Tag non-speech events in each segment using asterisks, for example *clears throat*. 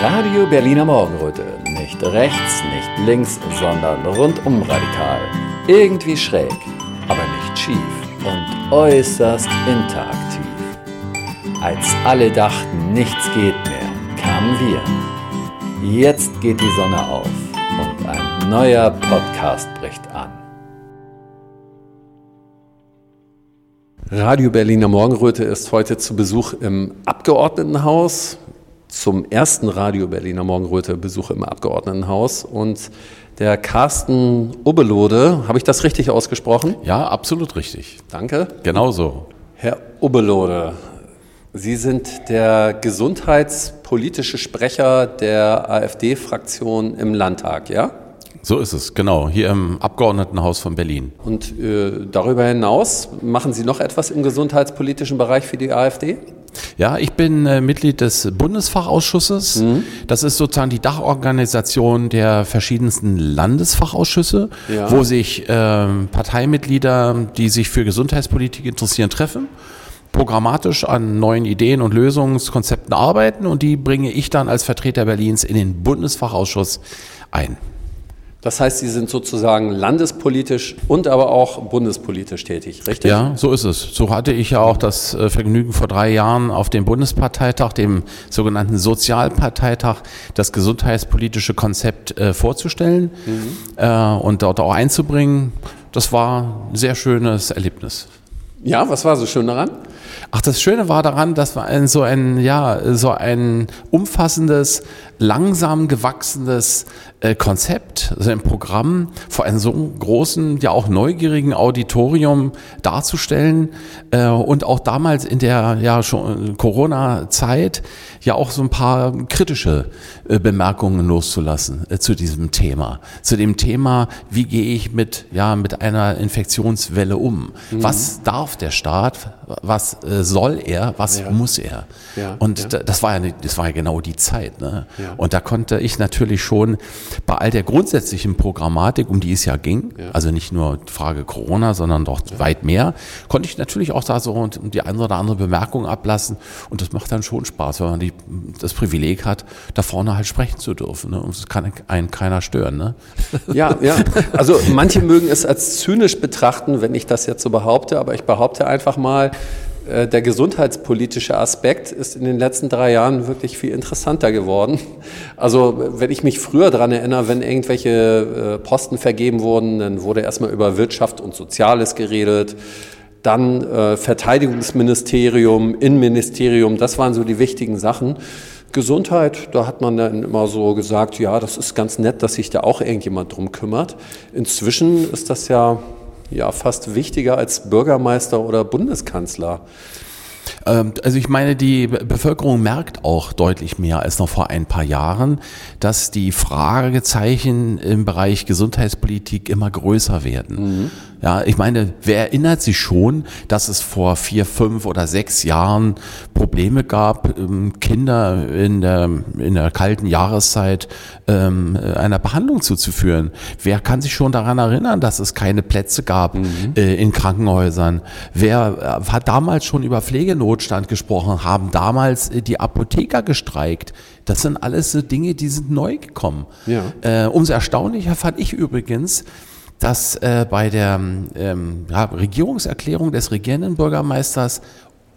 Radio Berliner Morgenröte. Nicht rechts, nicht links, sondern rundum radikal. Irgendwie schräg, aber nicht schief und äußerst interaktiv. Als alle dachten, nichts geht mehr, kamen wir. Jetzt geht die Sonne auf und ein neuer Podcast bricht an. Radio Berliner Morgenröte ist heute zu Besuch im Abgeordnetenhaus zum ersten Radio Berliner Morgenröte Besuch im Abgeordnetenhaus und der Carsten Ubelode, habe ich das richtig ausgesprochen? Ja, absolut richtig. Danke. Genau so. Herr Ubelode, Sie sind der gesundheitspolitische Sprecher der AfD-Fraktion im Landtag, ja? So ist es, genau, hier im Abgeordnetenhaus von Berlin. Und äh, darüber hinaus machen Sie noch etwas im gesundheitspolitischen Bereich für die AfD? Ja, ich bin äh, Mitglied des Bundesfachausschusses. Mhm. Das ist sozusagen die Dachorganisation der verschiedensten Landesfachausschüsse, ja. wo sich äh, Parteimitglieder, die sich für Gesundheitspolitik interessieren, treffen programmatisch an neuen Ideen und Lösungskonzepten arbeiten und die bringe ich dann als Vertreter Berlins in den Bundesfachausschuss ein. Das heißt, Sie sind sozusagen landespolitisch und aber auch bundespolitisch tätig, richtig? Ja, so ist es. So hatte ich ja auch das äh, Vergnügen vor drei Jahren auf dem Bundesparteitag, dem sogenannten Sozialparteitag, das gesundheitspolitische Konzept äh, vorzustellen mhm. äh, und dort auch einzubringen. Das war ein sehr schönes Erlebnis. Ja, was war so schön daran? Ach, das Schöne war daran, dass wir ein, so ein, ja, so ein umfassendes, langsam gewachsenes äh, Konzept, also ein Programm vor einem so großen, ja auch neugierigen Auditorium darzustellen äh, und auch damals in der ja schon Corona-Zeit ja auch so ein paar kritische äh, Bemerkungen loszulassen äh, zu diesem Thema, zu dem Thema, wie gehe ich mit ja mit einer Infektionswelle um? Mhm. Was darf der Staat? Was äh, soll er? Was ja. muss er? Ja, und ja. das war ja das war ja genau die Zeit. Ne? Und da konnte ich natürlich schon bei all der grundsätzlichen Programmatik, um die es ja ging, ja. also nicht nur Frage Corona, sondern doch ja. weit mehr, konnte ich natürlich auch da so die eine oder andere Bemerkung ablassen. Und das macht dann schon Spaß, wenn man die, das Privileg hat, da vorne halt sprechen zu dürfen. Ne? Und es kann einen keiner stören. Ne? *laughs* *laughs* Ja, ja. Also manche mögen es als zynisch betrachten, wenn ich das jetzt so behaupte, aber ich behaupte einfach mal, der gesundheitspolitische Aspekt ist in den letzten drei Jahren wirklich viel interessanter geworden. Also wenn ich mich früher daran erinnere, wenn irgendwelche äh, Posten vergeben wurden, dann wurde erstmal über Wirtschaft und Soziales geredet. Dann äh, Verteidigungsministerium, Innenministerium, das waren so die wichtigen Sachen. Gesundheit, da hat man dann immer so gesagt, ja, das ist ganz nett, dass sich da auch irgendjemand drum kümmert. Inzwischen ist das ja ja fast wichtiger als Bürgermeister oder Bundeskanzler. Ähm, also ich meine, die Bevölkerung merkt auch deutlich mehr als noch vor ein paar Jahren, dass die Fragezeichen im Bereich Gesundheitspolitik immer größer werden. Mhm. Ja, ich meine, wer erinnert sich schon, dass es vor vier, fünf oder sechs Jahren Probleme gab, ähm, Kinder in der, in der kalten Jahreszeit ähm, einer Behandlung zuzuführen? Wer kann sich schon daran erinnern, dass es keine Plätze gab mhm. äh, in Krankenhäusern? Wer äh, hat damals schon über Pflegenotstand gesprochen? Haben damals äh, die Apotheker gestreikt? Das sind alles so Dinge, die sind neu gekommen. Ja. Äh, umso erstaunlicher fand ich übrigens, dass äh, bei der ähm, ja, Regierungserklärung des regierenden Bürgermeisters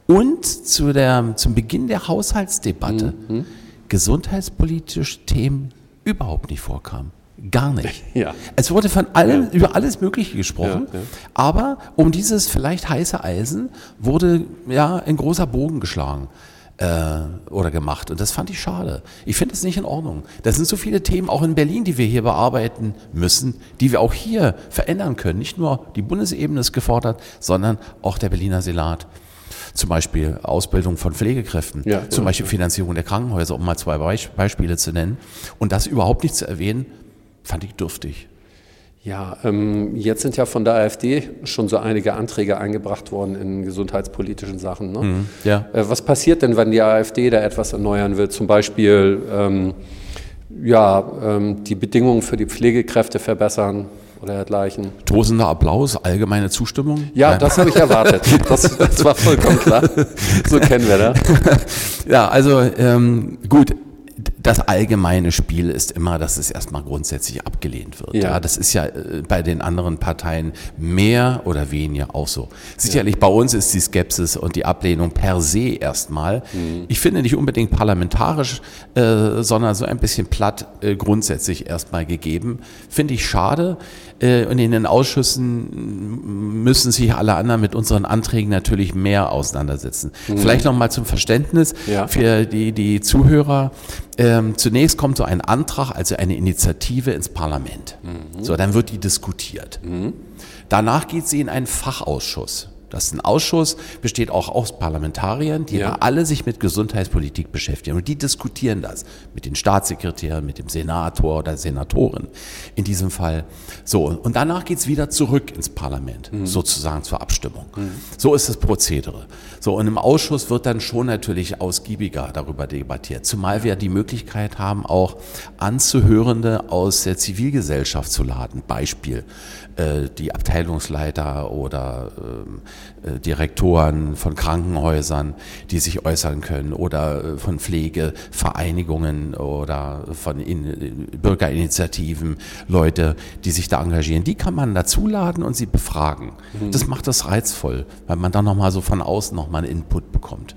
und zu der, zum Beginn der Haushaltsdebatte mhm. gesundheitspolitische Themen überhaupt nicht vorkamen. Gar nicht. *laughs* Ja. Es wurde von allem, ja. über alles Mögliche gesprochen, ja, aber um dieses vielleicht heiße Eisen wurde ja ein großer Bogen geschlagen äh, oder gemacht. Und das fand ich schade. Ich finde es nicht in Ordnung. Das sind so viele Themen auch in Berlin, die wir hier bearbeiten müssen, die wir auch hier verändern können. Nicht nur die Bundesebene ist gefordert, sondern auch der Berliner Senat. Zum Beispiel Ausbildung von Pflegekräften, ja, zum ja, Beispiel Finanzierung der Krankenhäuser, um mal zwei Beispiele zu nennen. Und das überhaupt nicht zu erwähnen, fand ich dürftig. Ja, ähm, jetzt sind ja von der AfD schon so einige Anträge eingebracht worden in gesundheitspolitischen Sachen. Ne? Mhm, ja. Äh, was passiert denn, wenn die AfD da etwas erneuern will? Zum Beispiel ähm, ja, ähm, die Bedingungen für die Pflegekräfte verbessern oder dergleichen. Tosender Applaus, allgemeine Zustimmung? Ja, Nein. das habe ich erwartet. *laughs* Das, das, war vollkommen klar. So kennen wir das. Ja, also ähm, gut das allgemeine Spiel ist immer, dass es erstmal grundsätzlich abgelehnt wird. Ja. ja. das ist ja äh, bei den anderen Parteien mehr oder weniger auch so. Sicherlich ja. bei uns ist die Skepsis und die Ablehnung per se erstmal. Mhm. Ich finde nicht unbedingt parlamentarisch, äh, sondern so ein bisschen platt äh, grundsätzlich erstmal gegeben. Finde ich schade. Äh, und in den Ausschüssen müssen sich alle anderen mit unseren Anträgen natürlich mehr auseinandersetzen. Mhm. Vielleicht noch mal zum Verständnis ja. für die, die Zuhörer. Ähm, zunächst kommt so ein Antrag, also eine Initiative ins Parlament. Mhm. So, dann wird die diskutiert. Mhm. Danach geht sie in einen Fachausschuss. Das ist ein Ausschuss, besteht auch aus Parlamentariern, die ja. alle sich mit Gesundheitspolitik beschäftigen. Und die diskutieren das mit den Staatssekretären, mit dem Senator oder Senatorin in diesem Fall. So, und danach geht's wieder zurück ins Parlament, mhm. sozusagen zur Abstimmung. Mhm. So ist das Prozedere. So, und im Ausschuss wird dann schon natürlich ausgiebiger darüber debattiert. Zumal wir die Möglichkeit haben, auch Anzuhörende aus der Zivilgesellschaft zu laden. Beispiel äh, die Abteilungsleiter oder äh, Direktoren von Krankenhäusern, die sich äußern können oder äh, von Pflegevereinigungen oder von In Bürgerinitiativen, Leute, die sich da engagieren. Die kann man dazuladen und sie befragen. Mhm. Das macht das reizvoll, weil man dann nochmal so von außen nochmal einen Input bekommt.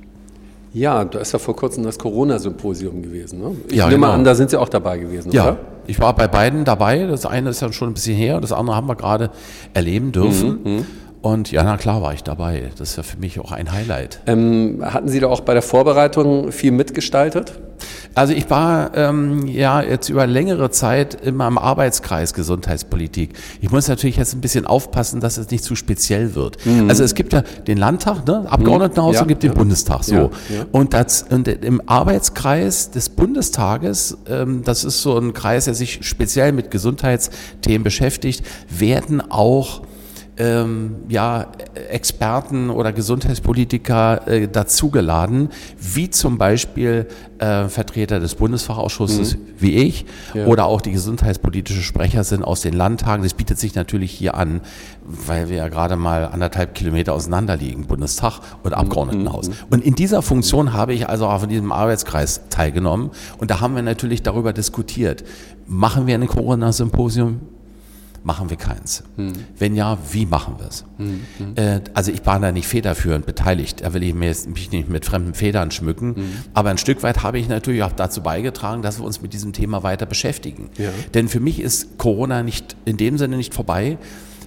Ja, da ist ja vor kurzem das Corona-Symposium gewesen. Ne? Ich ja, nehme genau. an, da sind Sie auch dabei gewesen, ja. oder? Ich war bei beiden dabei. Das eine ist ja schon ein bisschen her, das andere haben wir gerade erleben dürfen. Mhm, mhm. Und ja, na klar war ich dabei. Das ist ja für mich auch ein Highlight. Ähm, hatten Sie da auch bei der Vorbereitung viel mitgestaltet? Also ich war ähm, ja jetzt über längere Zeit immer im Arbeitskreis Gesundheitspolitik. Ich muss natürlich jetzt ein bisschen aufpassen, dass es nicht zu speziell wird. Mhm. Also es gibt ja den Landtag, ne? Abgeordnetenhaus ja, und gibt ja. den Bundestag so. Ja, und, das, und im Arbeitskreis des Bundestages, ähm, das ist so ein Kreis, der sich speziell mit Gesundheitsthemen beschäftigt, werden auch ähm, ja, Experten oder Gesundheitspolitiker äh, dazugeladen, wie zum Beispiel äh, Vertreter des Bundesfachausschusses mhm. wie ich ja. oder auch die gesundheitspolitische Sprecher sind aus den Landtagen. Das bietet sich natürlich hier an, weil wir ja gerade mal anderthalb Kilometer auseinander liegen, Bundestag und mhm. Abgeordnetenhaus. Mhm. Und in dieser Funktion habe ich also auch in diesem Arbeitskreis teilgenommen und da haben wir natürlich darüber diskutiert. Machen wir ein Corona-Symposium? Machen wir keins. Hm. Wenn ja, wie machen wir es? Hm. Hm. Äh, also ich war da nicht federführend beteiligt, da will ich mich nicht mit fremden Federn schmücken, hm. aber ein Stück weit habe ich natürlich auch dazu beigetragen, dass wir uns mit diesem Thema weiter beschäftigen. Ja. Denn für mich ist Corona nicht in dem Sinne nicht vorbei,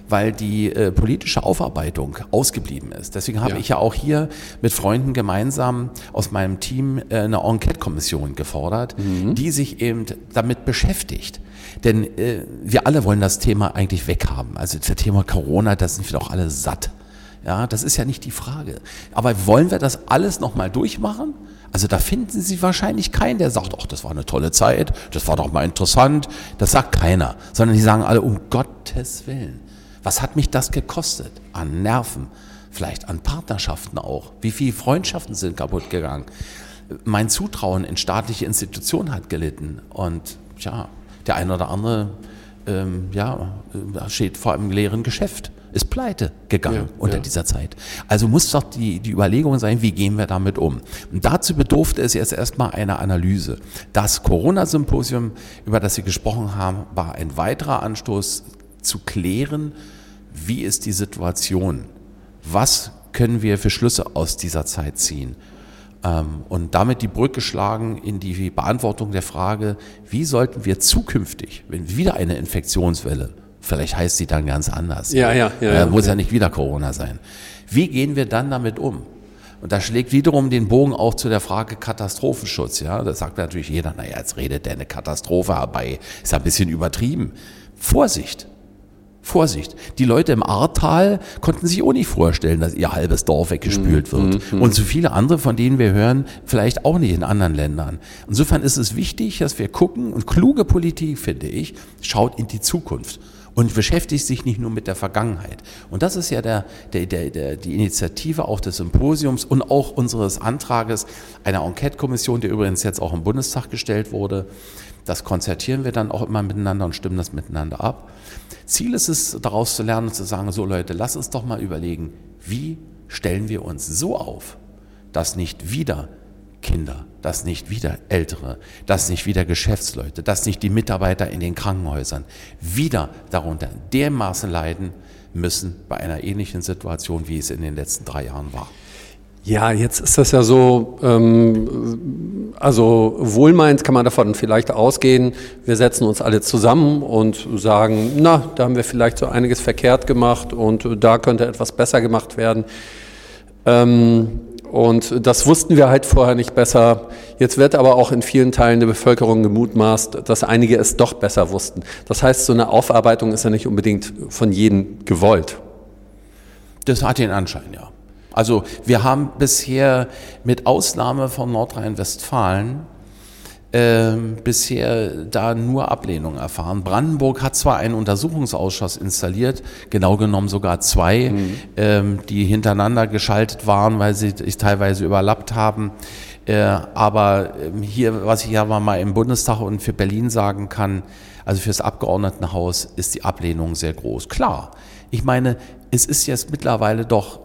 weil die äh, politische Aufarbeitung ausgeblieben ist. Deswegen habe ja. ich ja auch hier mit Freunden gemeinsam aus meinem Team äh, eine Enquete-Kommission gefordert, mhm. die sich eben damit beschäftigt. Denn äh, wir alle wollen das Thema eigentlich weghaben. Also das Thema Corona, da sind wir doch alle satt. Ja, das ist ja nicht die Frage. Aber wollen wir das alles nochmal durchmachen? Also da finden Sie wahrscheinlich keinen, der sagt, ach, das war eine tolle Zeit, das war doch mal interessant. Das sagt keiner, sondern die sagen alle, um Gottes Willen. Was hat mich das gekostet? An Nerven, vielleicht an Partnerschaften auch. Wie viele Freundschaften sind kaputt gegangen? Mein Zutrauen in staatliche Institutionen hat gelitten. Und ja, der eine oder andere ähm, ja, steht vor einem leeren Geschäft, ist pleite gegangen ja, unter ja. dieser Zeit. Also muss doch die, die Überlegung sein, wie gehen wir damit um? Und dazu bedurfte es jetzt erstmal einer Analyse. Das Corona-Symposium, über das Sie gesprochen haben, war ein weiterer Anstoß zu klären, wie ist die Situation? Was können wir für Schlüsse aus dieser Zeit ziehen? Ähm, und damit die Brücke schlagen in die Beantwortung der Frage, wie sollten wir zukünftig, wenn wieder eine Infektionswelle, vielleicht heißt sie dann ganz anders, ja, ja, ja, ja muss ja nicht wieder Corona sein, wie gehen wir dann damit um? Und da schlägt wiederum den Bogen auch zu der Frage Katastrophenschutz. Ja, da sagt natürlich jeder, naja, jetzt redet der eine Katastrophe herbei. Ist ein bisschen übertrieben. Vorsicht! Vorsicht, die Leute im Ahrtal konnten sich auch nicht vorstellen, dass ihr halbes Dorf weggespült mhm. wird. Mhm. Und so viele andere, von denen wir hören, vielleicht auch nicht in anderen Ländern. Insofern ist es wichtig, dass wir gucken und kluge Politik, finde ich, schaut in die Zukunft und beschäftigt sich nicht nur mit der Vergangenheit. Und das ist ja der, der, der, der, die Initiative auch des Symposiums und auch unseres Antrages einer Enquete-Kommission, der übrigens jetzt auch im Bundestag gestellt wurde. Das konzertieren wir dann auch immer miteinander und stimmen das miteinander ab. Ziel ist es, daraus zu lernen und zu sagen, so Leute, lass uns doch mal überlegen, wie stellen wir uns so auf, dass nicht wieder Kinder, dass nicht wieder Ältere, dass nicht wieder Geschäftsleute, dass nicht die Mitarbeiter in den Krankenhäusern wieder darunter dermaßen leiden müssen bei einer ähnlichen Situation, wie es in den letzten drei Jahren war. Ja, jetzt ist das ja so, ähm, also wohlmeint kann man davon vielleicht ausgehen, wir setzen uns alle zusammen und sagen, na, da haben wir vielleicht so einiges verkehrt gemacht und da könnte etwas besser gemacht werden. Ähm, und das wussten wir halt vorher nicht besser. Jetzt wird aber auch in vielen Teilen der Bevölkerung gemutmaßt, dass einige es doch besser wussten. Das heißt, so eine Aufarbeitung ist ja nicht unbedingt von jedem gewollt. Das hat den Anschein, ja. Also wir haben bisher mit Ausnahme von Nordrhein-Westfalen ähm, bisher da nur Ablehnung erfahren. Brandenburg hat zwar einen Untersuchungsausschuss installiert, genau genommen sogar zwei, mhm. ähm, die hintereinander geschaltet waren, weil sie sich teilweise überlappt haben. Äh, aber ähm, hier, was ich aber mal im Bundestag und für Berlin sagen kann, also fürs Abgeordnetenhaus ist die Ablehnung sehr groß. Klar, ich meine, es ist jetzt mittlerweile doch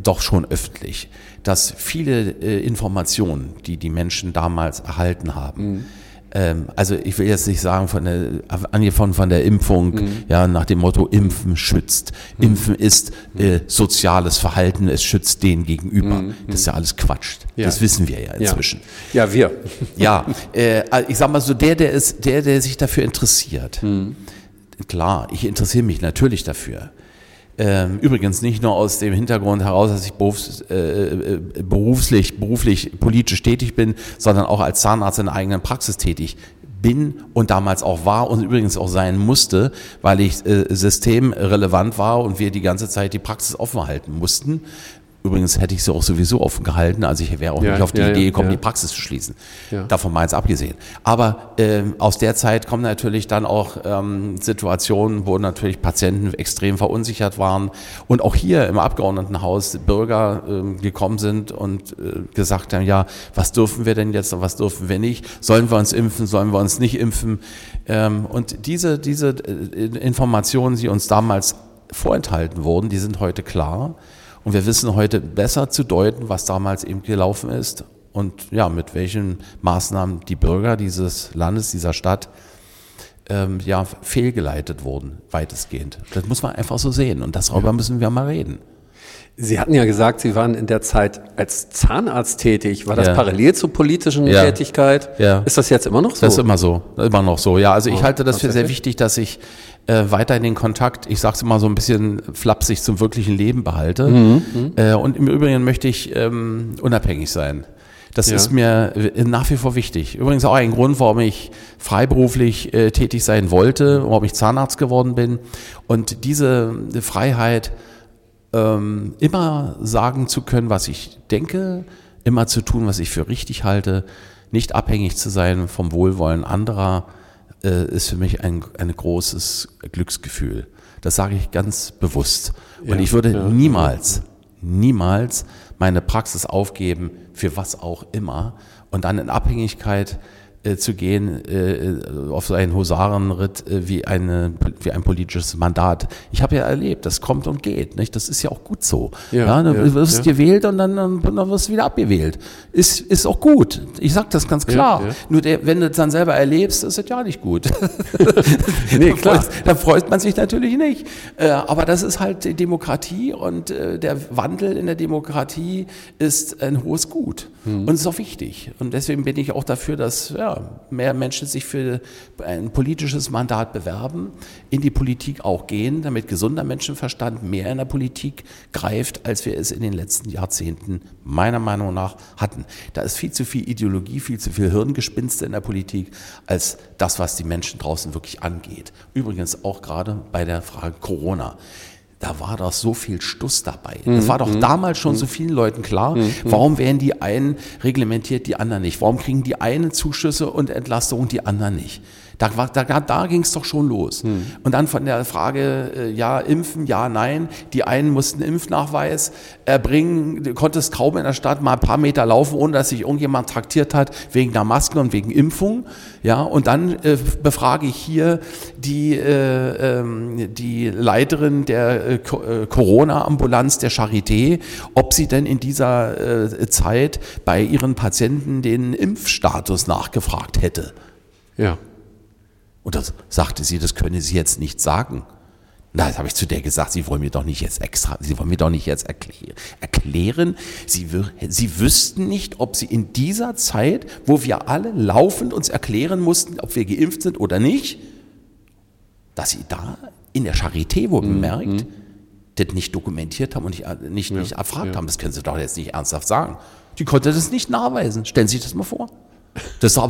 doch schon öffentlich, dass viele äh, Informationen, die die Menschen damals erhalten haben, mhm. ähm, also ich will jetzt nicht sagen von der, angefangen von der Impfung, mhm. ja, nach dem Motto Impfen schützt. Mhm. Impfen ist äh, soziales Verhalten, es schützt den gegenüber. Mhm. Das ist ja alles Quatsch. Ja. Das wissen wir ja inzwischen. Ja, ja wir. *laughs* ja, äh, ich sag mal so, der, der ist, der, der sich dafür interessiert. Mhm. Klar, ich interessiere mich natürlich dafür. Ähm, übrigens nicht nur aus dem Hintergrund heraus, dass ich berufs, äh, äh, beruflich, beruflich, politisch tätig bin, sondern auch als Zahnarzt in der eigenen Praxis tätig bin und damals auch war und übrigens auch sein musste, weil ich äh, systemrelevant war und wir die ganze Zeit die Praxis offen halten mussten. Übrigens hätte ich sie auch sowieso offen gehalten, also ich wäre auch ja, nicht auf die ja, Idee gekommen, ja. die Praxis zu schließen. Davon mal jetzt abgesehen. Aber ähm, aus der Zeit kommen natürlich dann auch ähm, Situationen, wo natürlich Patienten extrem verunsichert waren und auch hier im Abgeordnetenhaus Bürger ähm, gekommen sind und äh, gesagt haben, ja, was dürfen wir denn jetzt und was dürfen wir nicht? Sollen wir uns impfen, sollen wir uns nicht impfen? Ähm, und diese, diese äh, Informationen, die uns damals vorenthalten wurden, die sind heute klar. Und wir wissen heute besser zu deuten, was damals eben gelaufen ist und ja, mit welchen Maßnahmen die Bürger dieses Landes, dieser Stadt ähm, ja, fehlgeleitet wurden, weitestgehend. Das muss man einfach so sehen und darüber müssen wir mal reden. Sie hatten ja gesagt, Sie waren in der Zeit als Zahnarzt tätig. War das ja. parallel zur politischen ja. Tätigkeit? Ja. Ist das jetzt immer noch so? Das ist immer so, immer noch so. Ja, also ich oh, halte das für sehr wichtig, dass ich äh, weiterhin den Kontakt, ich sage es immer so ein bisschen flapsig, zum wirklichen Leben behalte. Mhm. Äh, und im Übrigen möchte ich ähm, unabhängig sein. Das ja. ist mir nach wie vor wichtig. Übrigens auch ein Grund, warum ich freiberuflich äh, tätig sein wollte, warum ich Zahnarzt geworden bin. Und diese Freiheit, ähm, immer sagen zu können, was ich denke, immer zu tun, was ich für richtig halte, nicht abhängig zu sein vom Wohlwollen anderer, äh, ist für mich ein, ein großes Glücksgefühl. Das sage ich ganz bewusst. Und ja, ich würde ja, niemals, niemals meine Praxis aufgeben, für was auch immer, und dann in Abhängigkeit äh, zu gehen äh, auf so einen Husarenritt äh, wie, eine, wie ein politisches Mandat. Ich habe ja erlebt, das kommt und geht. Nicht? Das ist ja auch gut so. Ja, ja, dann ja, wirst ja. gewählt und dann, dann, dann wirst du wieder abgewählt. Ist, ist auch gut. Ich sage das ganz klar. Nur der, wenn du es dann selber erlebst, ist es ja nicht gut. *laughs* nee, klar. Freust, dann freut man sich natürlich nicht. Äh, aber das ist halt die Demokratie und äh, der Wandel in der Demokratie ist ein hohes Gut. Hm. Und ist auch wichtig. Und deswegen bin ich auch dafür, dass ja, mehr Menschen sich für ein politisches Mandat bewerben, in die Politik auch gehen, damit gesunder Menschenverstand mehr in der Politik greift, als wir es in den letzten Jahrzehnten meiner Meinung nach hatten. Da ist viel zu viel Ideologie, viel zu viel Hirngespinste in der Politik, als das, was die Menschen draußen wirklich angeht. Übrigens auch gerade bei der Frage Corona da war doch so viel Stuss dabei. Mhm. Das war doch mhm. damals schon mhm. so vielen Leuten klar. Mhm. Warum werden die einen reglementiert, die anderen nicht? Warum kriegen die einen Zuschüsse und Entlastungen, die anderen nicht? Da, war- da, da ging es doch schon los. Und dann von der Frage, äh, ja, impfen, ja, nein. Die einen mussten Impfnachweis erbringen, du konntest kaum in der Stadt mal ein paar Meter laufen, ohne dass sich irgendjemand traktiert hat wegen der Masken und wegen Impfung. Ja, und dann äh, befrage ich hier die, äh, ähm, die Leiterin der äh, äh, Corona-Ambulanz der Charité, ob sie denn in dieser äh, Zeit bei ihren Patienten den Impfstatus nachgefragt hätte. Ja. Und das sagte sie, das könne sie jetzt nicht sagen. Na, das habe ich zu der gesagt, Sie wollen mir doch nicht jetzt extra, Sie wollen mir doch nicht jetzt erklären, erklären sie, sie wüssten nicht, ob Sie in dieser Zeit, wo wir alle laufend uns erklären mussten, ob wir geimpft sind oder nicht, dass Sie da in der Charité wohl bemerkt, das nicht dokumentiert haben und nicht, äh, nicht, nicht erfragt haben. Das können Sie doch jetzt nicht ernsthaft sagen. Die konnte das nicht nachweisen. Stellen Sie sich das mal vor. Das ist doch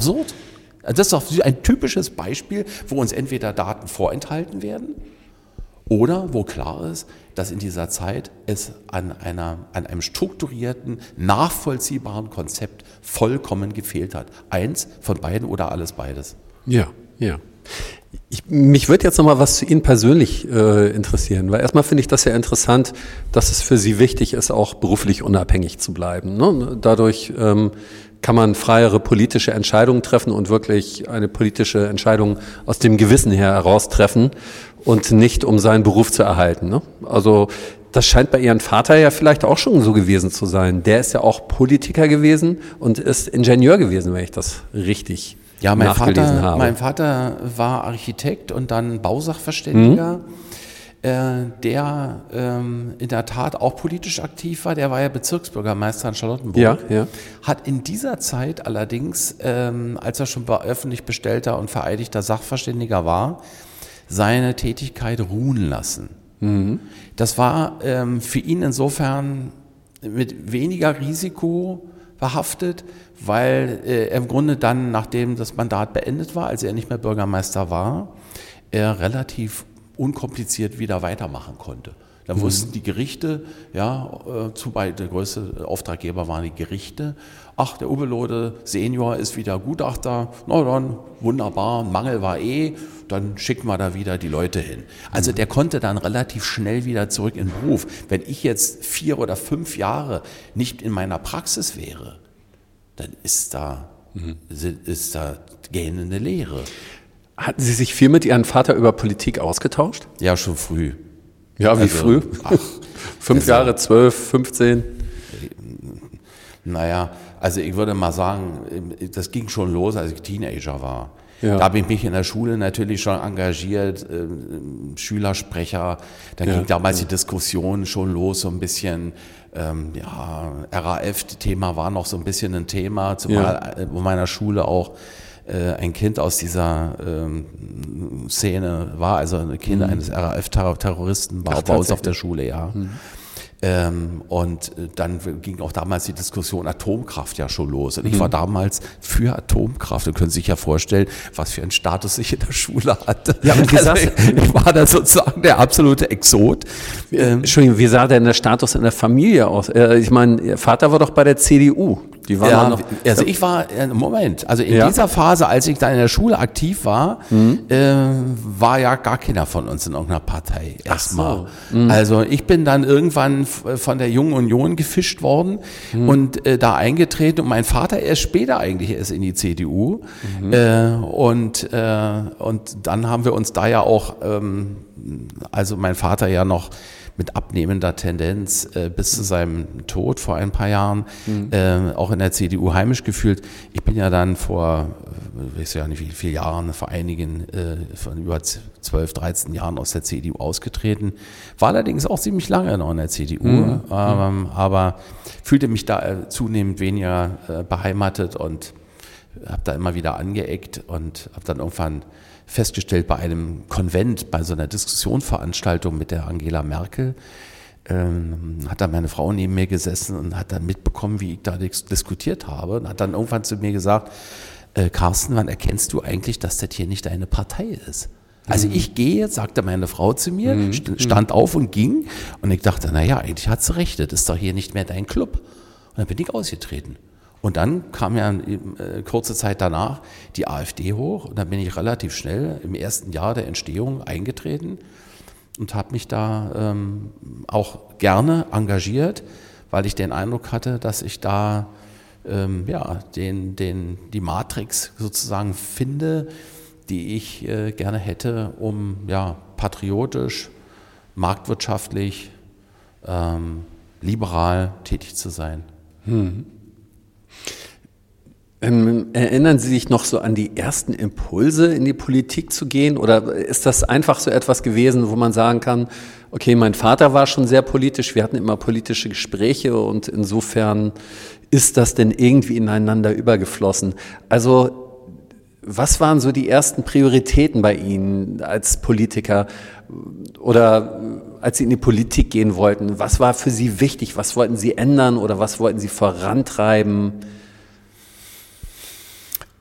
absurd. Das ist doch ein typisches Beispiel, wo uns entweder Daten vorenthalten werden oder wo klar ist, dass in dieser Zeit es an, einer, an einem strukturierten, nachvollziehbaren Konzept vollkommen gefehlt hat. Eins von beiden oder alles beides. Ja, ja. Ich, mich würde jetzt noch mal was zu Ihnen persönlich äh, interessieren, weil erstmal finde ich das ja interessant, dass es für Sie wichtig ist, auch beruflich unabhängig zu bleiben. Ne? Dadurch ähm, kann man freiere politische Entscheidungen treffen und wirklich eine politische Entscheidung aus dem Gewissen her heraustreffen und nicht um seinen Beruf zu erhalten. Ne? Also das scheint bei Ihrem Vater ja vielleicht auch schon so gewesen zu sein. Der ist ja auch Politiker gewesen und ist Ingenieur gewesen, wenn ich das richtig Ja, mein Vater, habe. mein Vater war Architekt und dann Bausachverständiger, äh, der ähm, in der Tat auch politisch aktiv war. Der war ja Bezirksbürgermeister in Charlottenburg. Ja, ja. Hat in dieser Zeit allerdings, ähm, als er schon öffentlich bestellter und vereidigter Sachverständiger war, seine Tätigkeit ruhen lassen. Das war ähm, für ihn insofern mit weniger Risiko behaftet, weil äh, er im Grunde dann, nachdem das Mandat beendet war, als er nicht mehr Bürgermeister war, er relativ unkompliziert wieder weitermachen konnte. Dann wussten die Gerichte, ja, äh, zu bei der größte Auftraggeber waren die Gerichte. Ach, der Ubelode Senior ist wieder Gutachter. Na dann, wunderbar, Mangel war eh, dann schicken wir da wieder die Leute hin. Also der konnte dann relativ schnell wieder zurück in den Beruf. Wenn ich jetzt vier oder fünf Jahre nicht in meiner Praxis wäre, dann ist da, ist da gähnende Leere. Hatten Sie sich viel mit Ihrem Vater über Politik ausgetauscht? Ja, schon früh. Ja, wie Also, früh? ach, *laughs* Fünf Jahre, zwölf, 15? Naja, also ich würde mal sagen, das ging schon los, als ich Teenager war. Ja. Da habe ich mich in der Schule natürlich schon engagiert, ähm, Schülersprecher. Da Ja, ging damals die Diskussion schon los, so ein bisschen, ähm, ja, RAF-Thema war noch so ein bisschen ein Thema, zumal äh, in meiner Schule auch äh, ein Kind aus dieser ähm, Szene war, also ein Kind eines RAF-Terroristen war Mhm. Ach, bei uns auf der Schule, ja. Ähm, und äh, dann ging auch damals die Diskussion Atomkraft ja schon los. Und ich war damals für Atomkraft und können sich ja vorstellen, was für einen Status ich in der Schule hatte. Ja, und wie also, sagst ich war da sozusagen der absolute Exot. Ähm, Entschuldigung, wie sah denn der Status in der Familie aus? Äh, Ich meine, Ihr Vater war doch bei der CDU. Die waren ja, noch, also ich war, äh, Moment, also in Ja. dieser Phase, als ich da in der Schule aktiv war, äh, war ja gar keiner von uns in irgendeiner Partei erstmal. Also ich bin dann irgendwann f- von der Jungen Union gefischt worden und äh, da eingetreten und mein Vater erst später eigentlich erst in die CDU äh, und, äh, und dann haben wir uns da ja auch, ähm, also mein Vater ja noch mit abnehmender Tendenz äh, bis zu seinem Tod vor ein paar Jahren äh, auch in der CDU heimisch gefühlt. Ich bin ja dann vor, äh, weiß ja nicht wie viele Jahren, vor einigen, äh, von über 12, 13 Jahren aus der CDU ausgetreten. War allerdings auch ziemlich lange noch in der CDU, ähm, aber fühlte mich da äh, zunehmend weniger äh, beheimatet und habe da immer wieder angeeckt und habe dann irgendwann festgestellt bei einem Konvent, bei so einer Diskussionsveranstaltung mit der Angela Merkel, ähm, hat dann meine Frau neben mir gesessen und hat dann mitbekommen, wie ich da dis diskutiert habe und hat dann irgendwann zu mir gesagt, äh, Carsten, wann erkennst du eigentlich, dass das hier nicht deine Partei ist? Also ich gehe, sagte meine Frau zu mir, st- stand auf und ging und ich dachte, naja, eigentlich hat sie recht, das ist doch hier nicht mehr dein Club. Und dann bin ich ausgetreten. Und dann kam ja äh, kurze Zeit danach die AfD hoch und dann bin ich relativ schnell im ersten Jahr der Entstehung eingetreten und habe mich da ähm, auch gerne engagiert, weil ich den Eindruck hatte, dass ich da ähm, ja, den, den, die Matrix sozusagen finde, die ich äh, gerne hätte, um ja, patriotisch, marktwirtschaftlich, ähm, liberal tätig zu sein. Hm. Ähm, erinnern Sie sich noch so an die ersten Impulse, in die Politik zu gehen? Oder ist das einfach so etwas gewesen, wo man sagen kann, okay, mein Vater war schon sehr politisch, wir hatten immer politische Gespräche und insofern ist das denn irgendwie ineinander übergeflossen? Also was waren so die ersten Prioritäten bei Ihnen als Politiker oder als Sie in die Politik gehen wollten? Was war für Sie wichtig? Was wollten Sie ändern oder was wollten Sie vorantreiben?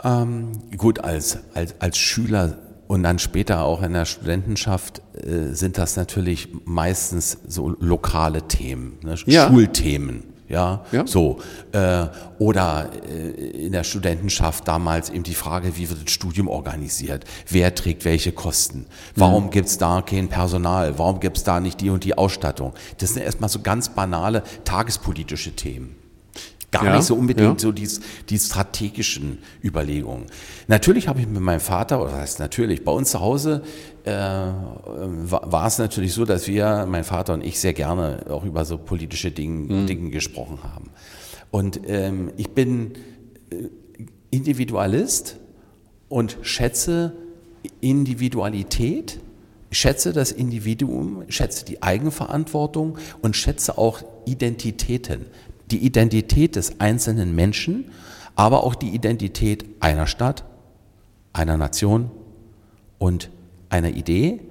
Ähm, gut, als, als, als Schüler und dann später auch in der Studentenschaft äh, sind das natürlich meistens so lokale Themen, ne? ja. Schulthemen. Ja, ja, so. Äh, oder äh, in der Studentenschaft damals eben die Frage, wie wird das Studium organisiert? Wer trägt welche Kosten? Warum mhm. gibt's da kein Personal? Warum gibt's da nicht die und die Ausstattung? Das sind erstmal so ganz banale tagespolitische Themen. Gar ja, nicht so unbedingt ja. so die, die strategischen Überlegungen. Natürlich habe ich mit meinem Vater, oder das heißt natürlich, bei uns zu Hause äh, war, war, es natürlich so, dass wir, mein Vater und ich, sehr gerne auch über so politische Dinge, mhm. Dinge gesprochen haben. Und ähm, ich bin äh, Individualist und schätze Individualität, schätze das Individuum, schätze die Eigenverantwortung und schätze auch Identitäten die Identität des einzelnen Menschen, aber auch die Identität einer Stadt, einer Nation und einer Idee.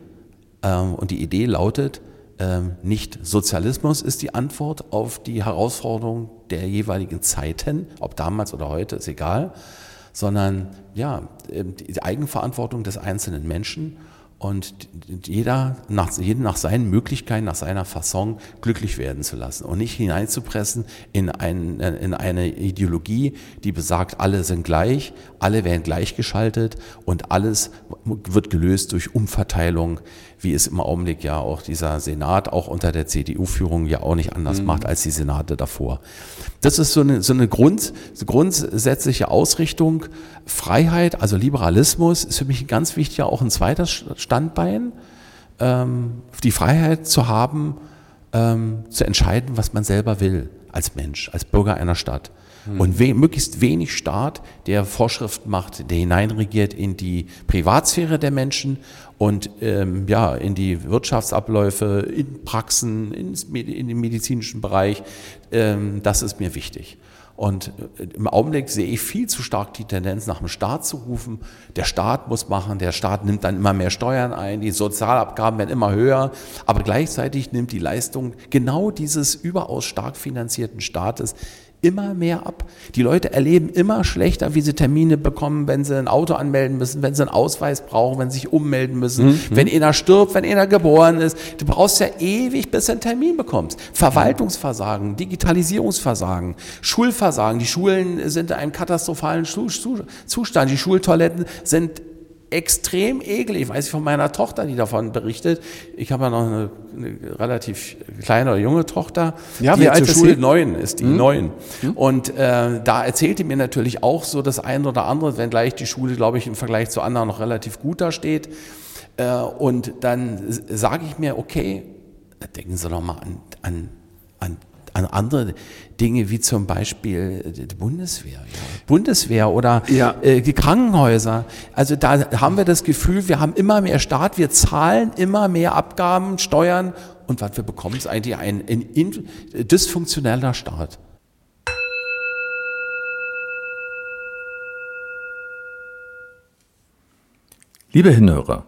Ähm, und die Idee lautet, ähm, nicht Sozialismus ist die Antwort auf die Herausforderung der jeweiligen Zeiten, ob damals oder heute, ist egal, sondern ja, ähm, die Eigenverantwortung des einzelnen Menschen und jeder nach, jeden nach seinen Möglichkeiten, nach seiner Fasson glücklich werden zu lassen und nicht hineinzupressen in, ein, in eine Ideologie, die besagt, alle sind gleich, alle werden gleichgeschaltet und alles wird gelöst durch Umverteilung, wie es im Augenblick ja auch dieser Senat auch unter der CDU-Führung ja auch nicht anders mhm. macht als die Senate davor. Das ist so eine, so eine Grund, grundsätzliche Ausrichtung. Freiheit, also Liberalismus, ist für mich ein ganz wichtiger, auch ein zweiter Standbein. Ähm, die Freiheit zu haben, ähm, zu entscheiden, was man selber will als Mensch, als Bürger einer Stadt. Mhm. Und we möglichst wenig Staat, der Vorschriften macht, der hineinregiert in die Privatsphäre der Menschen und ähm, ja, in die Wirtschaftsabläufe, in Praxen, ins, in den medizinischen Bereich. Ähm, das ist mir wichtig. Und äh, im Augenblick sehe ich viel zu stark die Tendenz, nach dem Staat zu rufen. Der Staat muss machen, der Staat nimmt dann immer mehr Steuern ein, die Sozialabgaben werden immer höher, aber gleichzeitig nimmt die Leistung genau dieses überaus stark finanzierten Staates immer mehr ab. Die Leute erleben immer schlechter, wie sie Termine bekommen, wenn sie ein Auto anmelden müssen, wenn sie einen Ausweis brauchen, wenn sie sich ummelden müssen, mhm. wenn einer stirbt, wenn einer geboren ist. Du brauchst ja ewig, bis du einen Termin bekommst. Verwaltungsversagen, Digitalisierungsversagen, Schulversagen. Die Schulen sind in einem katastrophalen Zustand. Die Schultoiletten sind extrem eklig. Ich weiß von meiner Tochter, die davon berichtet. Ich habe ja noch eine, eine relativ kleine oder junge Tochter. Ja, die wie alt zur Schule neun ist, die hm? neun. Hm? Und äh, da erzählt die mir natürlich auch so das eine oder andere, wenngleich die Schule, glaube ich, im Vergleich zu anderen noch relativ gut da steht. Äh, und dann sage ich mir, okay, denken Sie doch mal an, an, an an andere Dinge wie zum Beispiel äh, die Bundeswehr. Ja. Bundeswehr oder ja. äh, die Krankenhäuser. Also da haben wir das Gefühl, wir haben immer mehr Staat, wir zahlen immer mehr Abgaben, Steuern und was wir bekommen, ist eigentlich ein, ein dysfunktioneller Staat. Liebe Hinhörer,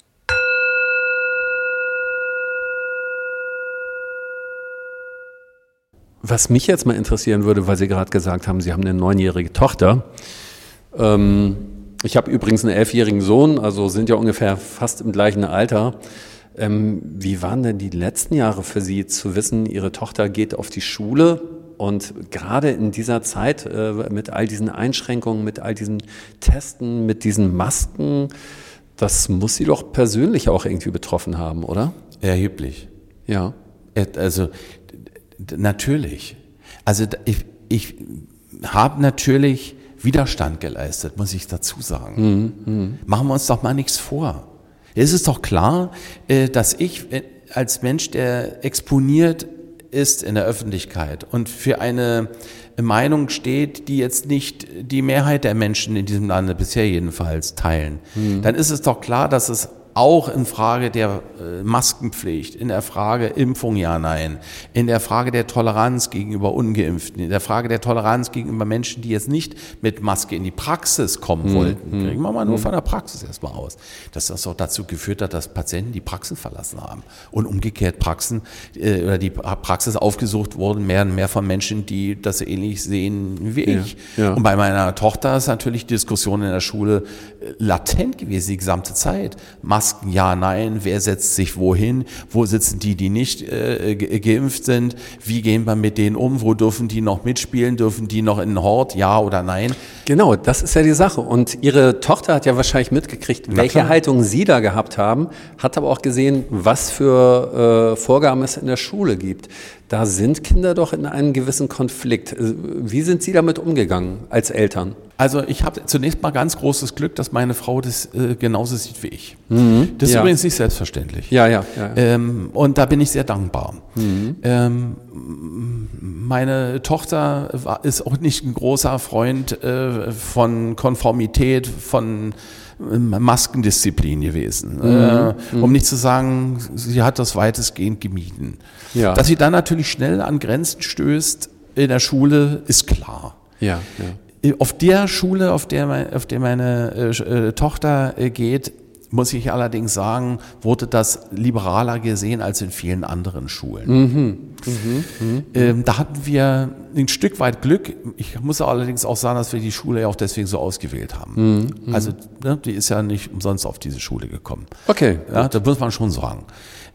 Was mich jetzt mal interessieren würde, weil Sie gerade gesagt haben, Sie haben eine neunjährige Tochter. Ähm, ich habe übrigens einen elfjährigen Sohn, also sind ja ungefähr fast im gleichen Alter. Ähm, wie waren denn die letzten Jahre für Sie zu wissen, Ihre Tochter geht auf die Schule und gerade in dieser Zeit äh, mit all diesen Einschränkungen, mit all diesen Testen, mit diesen Masken, das muss Sie doch persönlich auch irgendwie betroffen haben, oder? Erheblich. Ja. Also natürlich. Also ich, ich habe natürlich Widerstand geleistet, muss ich dazu sagen. Mhm, mh. Machen wir uns doch mal nichts vor. Es ist doch klar, äh, dass ich äh, als Mensch, der exponiert ist in der Öffentlichkeit und für eine Meinung steht, die jetzt nicht die Mehrheit der Menschen in diesem Lande bisher jedenfalls teilen, mhm. dann ist es doch klar, dass es auch in Frage der äh, Maskenpflicht, in der Frage Impfung ja, nein, in der Frage der Toleranz gegenüber Ungeimpften, in der Frage der Toleranz gegenüber Menschen, die jetzt nicht mit Maske in die Praxis kommen mhm. wollten. Kriegen wir mal nur mhm. von der Praxis erstmal aus. Dass das auch dazu geführt hat, dass Patienten die Praxen verlassen haben und umgekehrt Praxen äh, oder die Praxis aufgesucht wurden, mehr und mehr von Menschen, die das ähnlich sehen wie ich. Ja, ja. Und bei meiner Tochter ist natürlich die Diskussion in der Schule äh, latent gewesen die gesamte Zeit. Masken, ja, nein, wer setzt sich wohin, wo sitzen die, die nicht äh, geimpft sind, wie gehen wir mit denen um, wo dürfen die noch mitspielen, dürfen die noch in den Hort, ja oder nein? Genau, das ist ja die Sache. Und Ihre Tochter hat ja wahrscheinlich mitgekriegt, Na welche klar. Haltung Sie da gehabt haben, hat aber auch gesehen, was für äh, Vorgaben es in der Schule gibt. Da sind Kinder doch in einem gewissen Konflikt. Äh, wie sind Sie damit umgegangen als Eltern? Also ich habe zunächst mal ganz großes Glück, dass meine Frau das äh, genauso sieht wie ich. Mhm, das ist ja. übrigens nicht selbstverständlich. Ja, ja. ja, ja. Ähm, und da bin ich sehr dankbar. Mhm. Ähm, meine Tochter war, ist auch nicht ein großer Freund äh, von Konformität, von Maskendisziplin gewesen. Mhm. Äh, um mhm. nicht zu sagen, sie hat das weitestgehend gemieden. Ja. Dass sie dann natürlich schnell an Grenzen stößt in der Schule, ist klar. Ja, ja. Auf der Schule, auf der, mein, auf der meine äh, äh Tochter äh, geht, muss ich allerdings sagen, wurde das liberaler gesehen als in vielen anderen Schulen. Mhm. Mhm. Mhm. Ähm, da hatten wir ein Stück weit Glück. Ich muss allerdings auch sagen, dass wir die Schule ja auch deswegen so ausgewählt haben. Mhm. mhm. Also ne, die ist ja nicht umsonst auf diese Schule gekommen. Okay. Ja, da muss man schon sagen.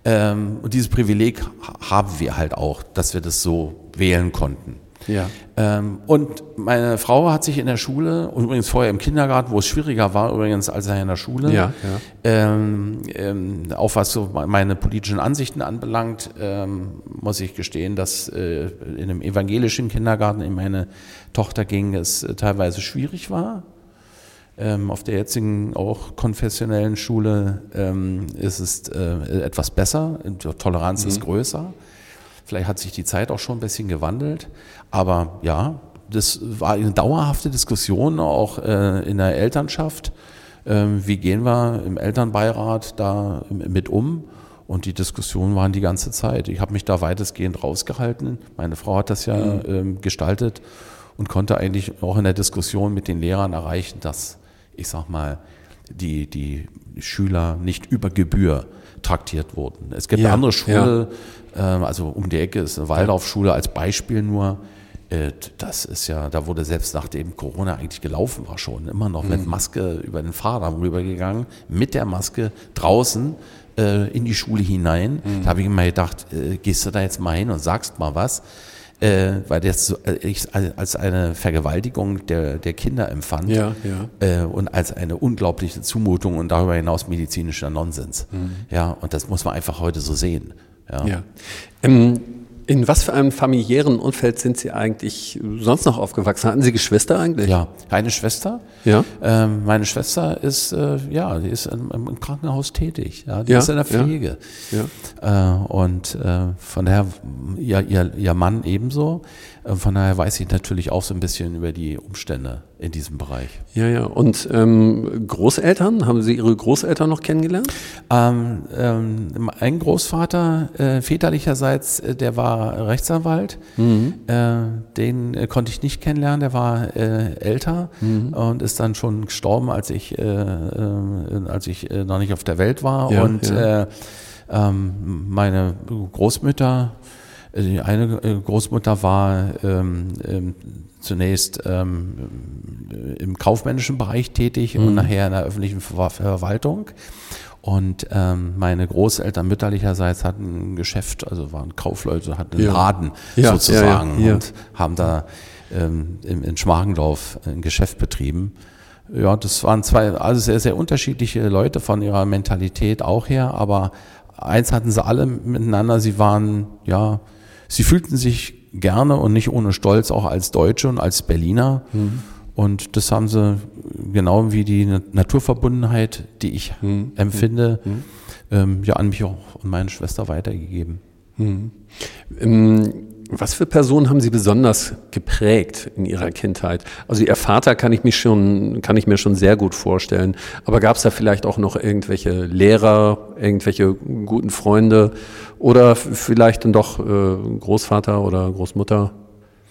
Ähm, und dieses Privileg haben wir halt auch, dass wir das so wählen konnten. Ja. Ähm, und meine Frau hat sich in der Schule, und übrigens vorher im Kindergarten, wo es schwieriger war übrigens als in der Schule, ja, ja. Ähm, ähm, auch was so meine politischen Ansichten anbelangt, ähm, muss ich gestehen, dass äh, in einem evangelischen Kindergarten in meine Tochter ging, es äh, teilweise schwierig war. Ähm, auf der jetzigen auch konfessionellen Schule ähm, ist es äh, etwas besser, die Toleranz mhm. ist größer. Vielleicht hat sich die Zeit auch schon ein bisschen gewandelt. Aber ja, das war eine dauerhafte Diskussion auch äh, in der Elternschaft. Ähm, wie gehen wir im Elternbeirat da mit um? Und die Diskussionen waren die ganze Zeit. Ich habe mich da weitestgehend rausgehalten. Meine Frau hat das ja mhm. ähm, gestaltet und konnte eigentlich auch in der Diskussion mit den Lehrern erreichen, dass, ich sag mal, die, die Schüler nicht über Gebühr traktiert wurden. Es gibt ja, andere Schulen, ja. äh, also um die Ecke ist eine Waldorfschule als Beispiel nur. Äh, das ist ja, da wurde selbst nachdem Corona eigentlich gelaufen war schon, immer noch mhm. mit Maske über den Fahrrad rübergegangen, mit der Maske draußen äh, in die Schule hinein. Mhm. Da habe ich immer gedacht, äh, gehst du da jetzt mal hin und sagst mal was äh, weil das äh, ich als eine Vergewaltigung der, der Kinder empfand ja, ja. Äh, und als eine unglaubliche Zumutung und darüber hinaus medizinischer Nonsens. Mhm. Ja, und das muss man einfach heute so sehen. Ja. ja. Ähm, in was für einem familiären Umfeld sind Sie eigentlich sonst noch aufgewachsen? Hatten Sie Geschwister eigentlich? Ja, eine Schwester. Ja. Ähm, meine Schwester ist, äh, ja, die ist im, im, Krankenhaus tätig. Ja, die ja, ist in der Pflege. Ja. ja. Äh, und äh, von daher, ihr, ihr, ihr Mann ebenso. Äh, von daher weiß ich natürlich auch so ein bisschen über die Umstände in diesem Bereich. Ja, ja. Und ähm, Großeltern, haben Sie Ihre Großeltern noch kennengelernt? Ähm, ähm, ein Großvater äh, väterlicherseits, äh, der war Rechtsanwalt. Mhm. Äh, den äh, konnte ich nicht kennenlernen. Der war äh, älter mhm. und ist dann schon gestorben, als ich, äh, als ich noch nicht auf der Welt war. Ja, und ja. Ähm, meine Großmütter, die eine Großmutter war ähm, ähm, zunächst ähm, im kaufmännischen Bereich tätig mhm. und nachher in der öffentlichen Ver Verwaltung. Und ähm, meine Großeltern mütterlicherseits hatten ein Geschäft, also waren Kaufleute, hatten einen ja. Laden ja, sozusagen ja, und haben da ähm, in, in Schmargendorf ein Geschäft betrieben. Ja, das waren zwei, also sehr, sehr unterschiedliche Leute von ihrer Mentalität auch her, aber eins hatten sie alle miteinander, sie waren, ja, sie fühlten sich gerne und nicht ohne Stolz auch als Deutsche und als Berliner. Mhm. Und das haben sie genau wie die Naturverbundenheit, die ich mhm. empfinde, mhm. Ähm, ja an mich auch und meine Schwester weitergegeben. Mhm. Ähm, was für Personen haben Sie besonders geprägt in Ihrer Kindheit? Also Ihr Vater kann ich mich schon, kann ich mir schon sehr gut vorstellen. Aber gab es da vielleicht auch noch irgendwelche Lehrer, irgendwelche guten Freunde oder vielleicht dann doch äh, Großvater oder Großmutter?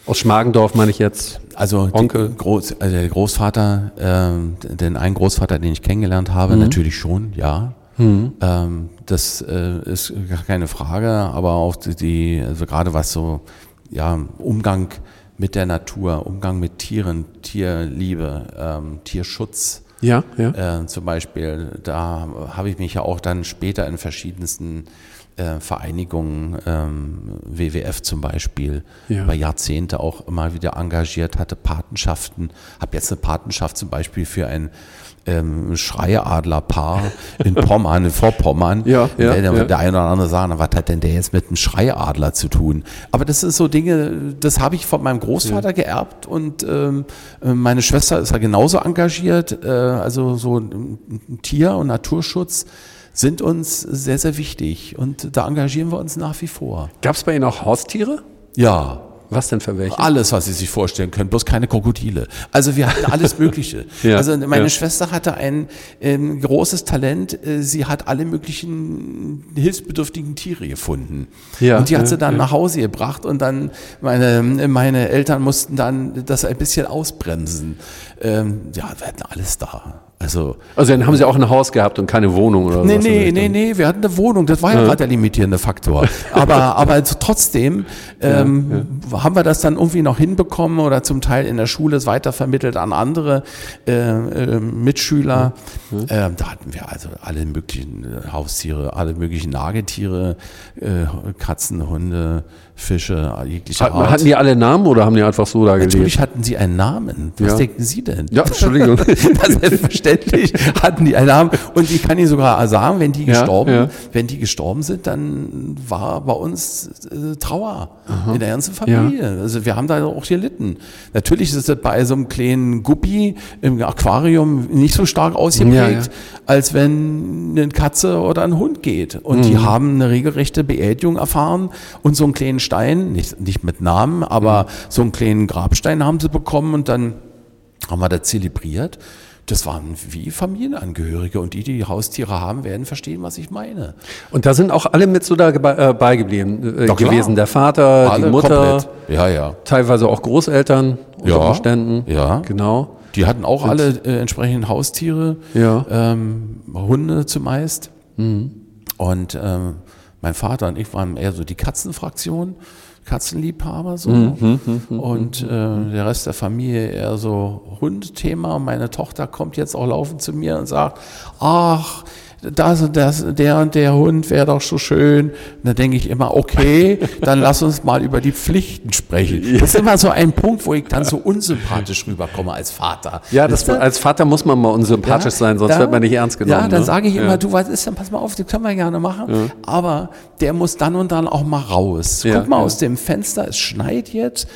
Aus Schmargendorf meine ich jetzt. Also, Onkel. Groß, also der Großvater, äh, den einen Großvater, den ich kennengelernt habe, mhm. natürlich schon, ja. Mhm. Ähm, das äh, ist keine Frage, aber auch die, die, also gerade was so, ja, Umgang mit der Natur, Umgang mit Tieren, Tierliebe, ähm, Tierschutz. Ja, ja. Äh, zum Beispiel, da habe ich mich ja auch dann später in verschiedensten äh, Vereinigungen, ähm, WWF zum Beispiel, ja. über Jahrzehnte auch immer wieder engagiert, hatte Patenschaften, habe jetzt eine Patenschaft zum Beispiel für ein ähm, Schreiadlerpaar in Pommern, in Vorpommern. Ja, ja, der, ja. der eine oder andere sagen, was hat denn der jetzt mit einem Schreiadler zu tun? Aber das sind so Dinge, das habe ich von meinem Großvater ja. geerbt und ähm, meine Schwester ist ja genauso engagiert. Äh, also so Tier- und Naturschutz sind uns sehr, sehr wichtig und da engagieren wir uns nach wie vor. Gab es bei Ihnen auch Haustiere? Ja, was denn für welche? Alles, was Sie sich vorstellen können, bloß keine Krokodile. Also wir hatten alles *laughs* Mögliche. ja, also meine ja. Schwester hatte ein ähm, großes Talent. Äh, sie hat alle möglichen hilfsbedürftigen Tiere gefunden. Ja, und die hat sie dann nach Hause gebracht und dann meine, meine Eltern mussten dann das ein bisschen ausbremsen. Ähm, ja, wir hatten alles da. Also, also dann haben Sie auch ein Haus gehabt und keine Wohnung oder so? Nee, nee, nee, nee, wir hatten eine Wohnung, das war ja, gerade der limitierende Faktor. aber, aber also trotzdem ähm, ja, ja. haben wir das dann irgendwie noch hinbekommen oder zum Teil in der Schule es weitervermittelt an andere äh, äh, Mitschüler. Ähm, da hatten wir also alle möglichen Haustiere, alle möglichen Nagetiere, äh, Katzen, Hunde, Fische jeglicher Art. Hatten die alle Namen oder haben die einfach so da gelebt? Natürlich hatten sie einen Namen. Was ja. denken Sie denn? Ja, Entschuldigung. *laughs* selbstverständlich hatten die einen Namen. Und ich kann Ihnen sogar sagen, wenn die gestorben, ja, ja. wenn die gestorben sind, dann war bei uns äh, Trauer Aha. in der ganzen Familie. Also wir haben da auch gelitten. Natürlich ist es bei so einem kleinen Guppi im Aquarium nicht so stark ausgeprägt, als wenn eine Katze oder ein Hund geht. Und mhm. die haben eine regelrechte Beerdigung erfahren und so einen kleinen Stein, nicht, nicht mit Namen, aber mhm. so einen kleinen Grabstein haben sie bekommen und dann haben wir das zelebriert. Das waren wie Familienangehörige und die, die Haustiere haben, werden verstehen, was ich meine. Und da sind auch alle mit so dabei äh, geblieben äh, gewesen. Der Vater, alle die Mutter, komplett. ja, ja. teilweise auch Großeltern unter ja, Umständen. Ja, genau. Die hatten auch alle äh, entsprechend Haustiere, ja. ähm, Hunde zumeist. Mhm. Und ähm, mein Vater und ich waren eher so die Katzenfraktion, Katzenliebhaber so. Mhm, mhm, mhm, mhm und äh, der Rest der Familie eher so Hundthema. Meine Tochter kommt jetzt auch laufend zu mir und sagt, ach, das und das, der und der Hund wäre doch so schön. Und dann denke ich immer, okay, dann lass uns mal über die Pflichten sprechen. Das ist immer so ein Punkt, wo ich dann so unsympathisch rüberkomme als Vater. Ja, das, als Vater muss man mal unsympathisch ja, sein, sonst da, wird man nicht ernst genommen. Ja, dann ne? sage ich immer, ja. du, was ist denn, pass mal auf, das können wir gerne machen. Ja. Aber der muss dann und dann auch mal raus. Guck mal aus dem Fenster, es schneit jetzt,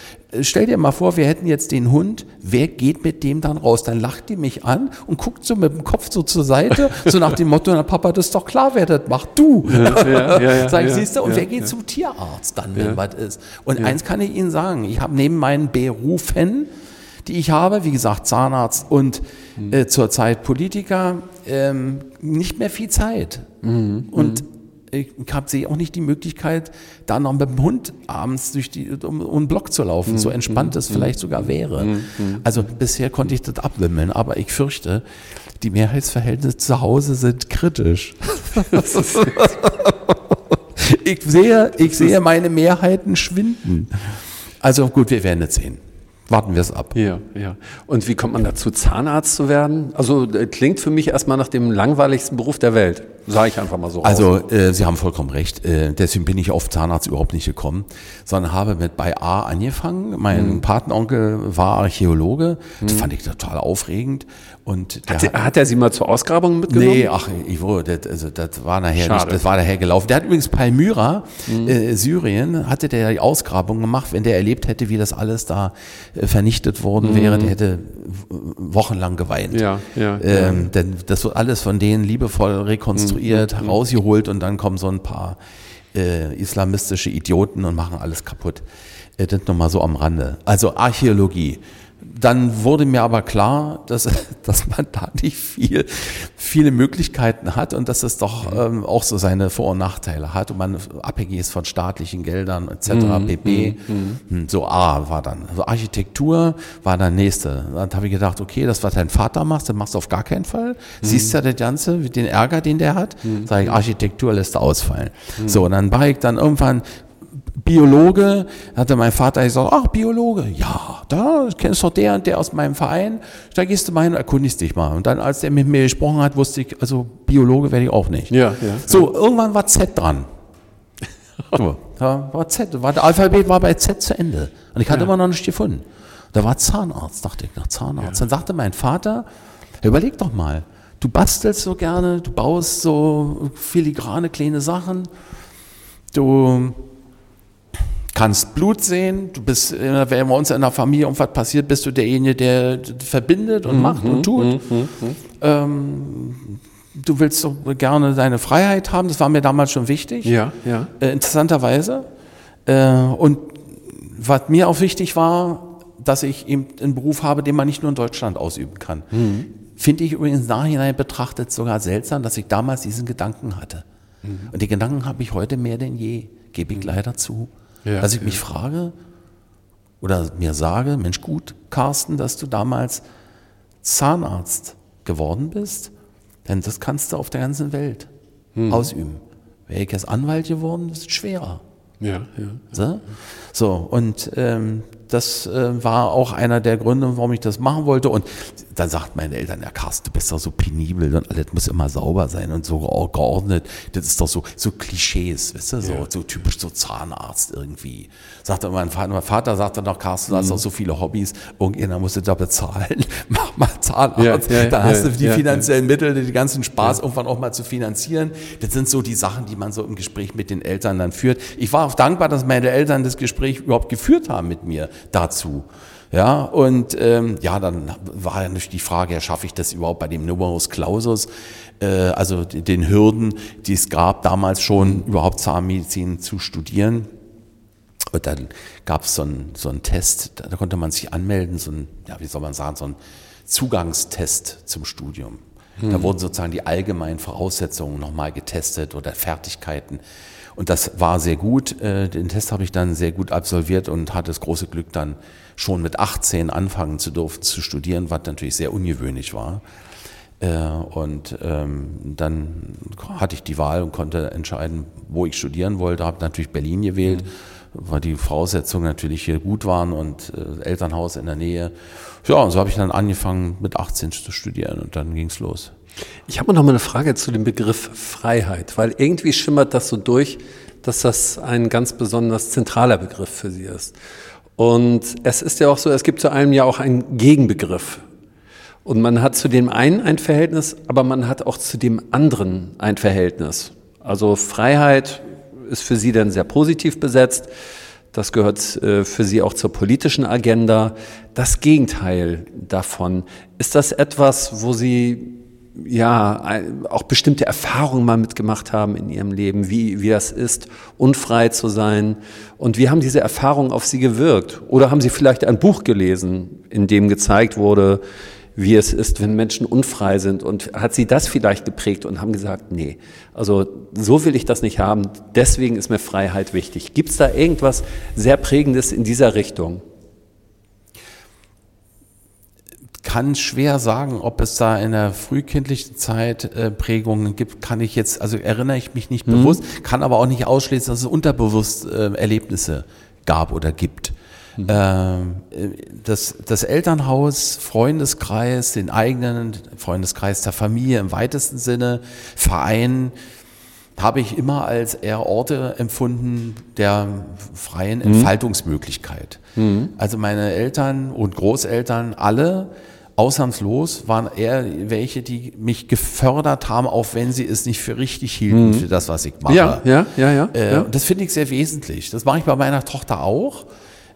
stell dir mal vor, wir hätten jetzt den Hund, wer geht mit dem dann raus? Dann lacht die mich an und guckt so mit dem Kopf so zur Seite, so nach dem Motto, na Papa, das ist doch klar, wer das macht, du. Ja, ja, ja, *laughs* Sag ich, siehst du, und wer geht zum Tierarzt dann, wenn was ist? Und eins kann ich Ihnen sagen, ich habe neben meinen Berufen die ich habe, wie gesagt, Zahnarzt und Mhm. äh, zurzeit Politiker, ähm, nicht mehr viel Zeit. Mhm. Und ich hab, sehe auch nicht die Möglichkeit, da noch mit dem Hund abends durch die, um, um den Block zu laufen, Mhm. so entspannt es vielleicht sogar wäre. Also bisher konnte ich das abwimmeln, aber ich fürchte, die Mehrheitsverhältnisse zu Hause sind kritisch. *laughs* ich sehe, ich sehe meine Mehrheiten schwinden. Also gut, wir werden es sehen. Warten wir es ab. Ja, ja. Und wie kommt man dazu, Zahnarzt zu werden? Also äh, klingt für mich erstmal nach dem langweiligsten Beruf der Welt. Sage ich einfach mal so. Also äh, Sie haben vollkommen recht. Äh, deswegen bin ich auf Zahnarzt überhaupt nicht gekommen, sondern habe mit bei A angefangen. Mein Mhm. Patenonkel war Archäologe. Das fand ich total aufregend. Und der hat, er- hat er Sie mal zur Ausgrabung mitgenommen? Nee, ach, ich wurde, das, also das war nachher Schade. nicht, das war nachher gelaufen. Der hat übrigens Palmyra, äh, Syrien, hatte der die Ausgrabung gemacht. Wenn der erlebt hätte, wie das alles da äh, vernichtet worden wäre, der hätte wochenlang geweint. Ja, ja, Ähm, Denn das wird alles von denen liebevoll rekonstruiert, herausgeholt und dann kommen so ein paar äh, islamistische Idioten und machen alles kaputt. Äh, das nochmal so am Rande. Also Archäologie. Dann wurde mir aber klar, dass, *laughs* dass man da nicht viel, viele Möglichkeiten hat und dass es doch ähm, auch so seine Vor- und Nachteile hat und man abhängig ist von staatlichen Geldern etc. pp. Hm, So A war dann. Also Architektur war dann nächste. Dann habe ich gedacht, okay, das, was dein Vater macht, das machst du auf gar keinen Fall. Siehst ja das Ganze, den Ärger, den der hat. Sag ich, Architektur lässt du ausfallen. So, und dann war ich dann irgendwann Biologe, hatte mein Vater gesagt, ach, Biologe, ja, da kennst du doch der und der aus meinem Verein, da gehst du mal hin und erkundigst dich mal. Und dann, als der mit mir gesprochen hat, wusste ich, also Biologe werde ich auch nicht. Ja, ja. So, irgendwann war Z dran. *laughs* So, da war Z, war, der Alphabet war bei Z zu Ende. Und ich hatte immer noch nicht gefunden. Da war Zahnarzt, dachte ich, nach Zahnarzt. Dann sagte mein Vater, überleg doch mal, du bastelst so gerne, du baust so filigrane kleine Sachen, du kannst Blut sehen, du bist, wenn bei uns in der Familie irgendwas passiert, bist du derjenige, der verbindet und macht und tut. Ähm, du willst so gerne deine Freiheit haben, das war mir damals schon wichtig. Ja, ja. Äh, interessanterweise. Äh, und was mir auch wichtig war, dass ich eben einen Beruf habe, den man nicht nur in Deutschland ausüben kann. Finde ich übrigens nachhinein betrachtet sogar seltsam, dass ich damals diesen Gedanken hatte. Und die Gedanken habe ich heute mehr denn je, gebe ich leider zu. Ja, dass ich mich frage oder mir sage, Mensch gut, Carsten, dass du damals Zahnarzt geworden bist, denn das kannst du auf der ganzen Welt ausüben. Wäre ich jetzt Anwalt geworden, ist es schwerer. Ja, ja. So, so und ähm, das äh, war auch einer der Gründe, warum ich das machen wollte. Und dann sagt meine Eltern, ja Carsten, du bist doch so penibel und alles muss immer sauber sein und so geordnet. Das ist doch so, so Klischees, weißt du, so, so typisch so Zahnarzt irgendwie. Sagte mein Vater, mein Vater sagte noch, Carsten, du hast doch so viele Hobbys, irgendjemand musste da bezahlen. *laughs* Mach mal Zahnarzt, Ja, ja, da ja, hast du die ja, finanziellen Mittel, den ganzen Spaß irgendwann auch mal zu finanzieren. Das sind so die Sachen, die man so im Gespräch mit den Eltern dann führt. Ich war auch dankbar, dass meine Eltern das Gespräch überhaupt geführt haben mit mir dazu. Ja, und ähm, ja, dann war ja nicht die Frage, ja, schaffe ich das überhaupt bei dem Numerus Clausus, äh, also den Hürden, die es gab damals schon, überhaupt Zahnmedizin zu studieren. Und dann gab es so einen so einen Test, da, da konnte man sich anmelden, so ein, ja, wie soll man sagen, so ein Zugangstest zum Studium. Da wurden sozusagen die allgemeinen Voraussetzungen nochmal getestet oder Fertigkeiten. Und das war sehr gut. Äh, Den Test habe ich dann sehr gut absolviert und hatte das große Glück, dann schon mit 18 anfangen zu dürfen zu studieren, was natürlich sehr ungewöhnlich war. Äh, Und ähm, dann hatte ich die Wahl und konnte entscheiden, wo ich studieren wollte. Habe natürlich Berlin gewählt, weil die Voraussetzungen natürlich hier gut waren und äh, Elternhaus in der Nähe. Ja, und so habe ich dann angefangen mit 18 zu studieren und dann ging's los. Ich habe noch mal eine Frage zu dem Begriff Freiheit, weil irgendwie schimmert das so durch, dass das ein ganz besonders zentraler Begriff für Sie ist. Und es ist ja auch so, es gibt zu allem ja auch einen Gegenbegriff. Und man hat zu dem einen ein Verhältnis, aber man hat auch zu dem anderen ein Verhältnis. Also Freiheit ist für Sie dann sehr positiv besetzt. Das gehört äh, für Sie auch zur politischen Agenda. Das Gegenteil davon, ist das etwas, wo Sie ja, auch bestimmte Erfahrungen mal mitgemacht haben in ihrem Leben, wie, wie das ist, unfrei zu sein. Und wie haben diese Erfahrungen auf sie gewirkt? Oder haben sie vielleicht ein Buch gelesen, in dem gezeigt wurde, wie es ist, wenn Menschen unfrei sind? Und hat sie das vielleicht geprägt und haben gesagt, nee, also so will ich das nicht haben, deswegen ist mir Freiheit wichtig. Gibt es da irgendwas sehr Prägendes in dieser Richtung? Kann schwer sagen, ob es da in der frühkindlichen Zeit äh, Prägungen gibt, kann ich jetzt, also erinnere ich mich nicht mhm. bewusst, kann aber auch nicht ausschließen, dass es unterbewusst äh, Erlebnisse gab oder gibt. Mhm. Ähm, äh, das, das Elternhaus, Freundeskreis, den eigenen Freundeskreis der Familie im weitesten Sinne, Verein, habe ich immer als eher Orte empfunden der freien mhm. Entfaltungsmöglichkeit. Mhm. Also meine Eltern und Großeltern alle ausnahmslos waren eher welche, die mich gefördert haben, auch wenn sie es nicht für richtig hielten, mhm. für das, was ich mache. Ja, ja, ja, ja. Äh, ja. Das finde ich sehr wesentlich. Das mache ich bei meiner Tochter auch.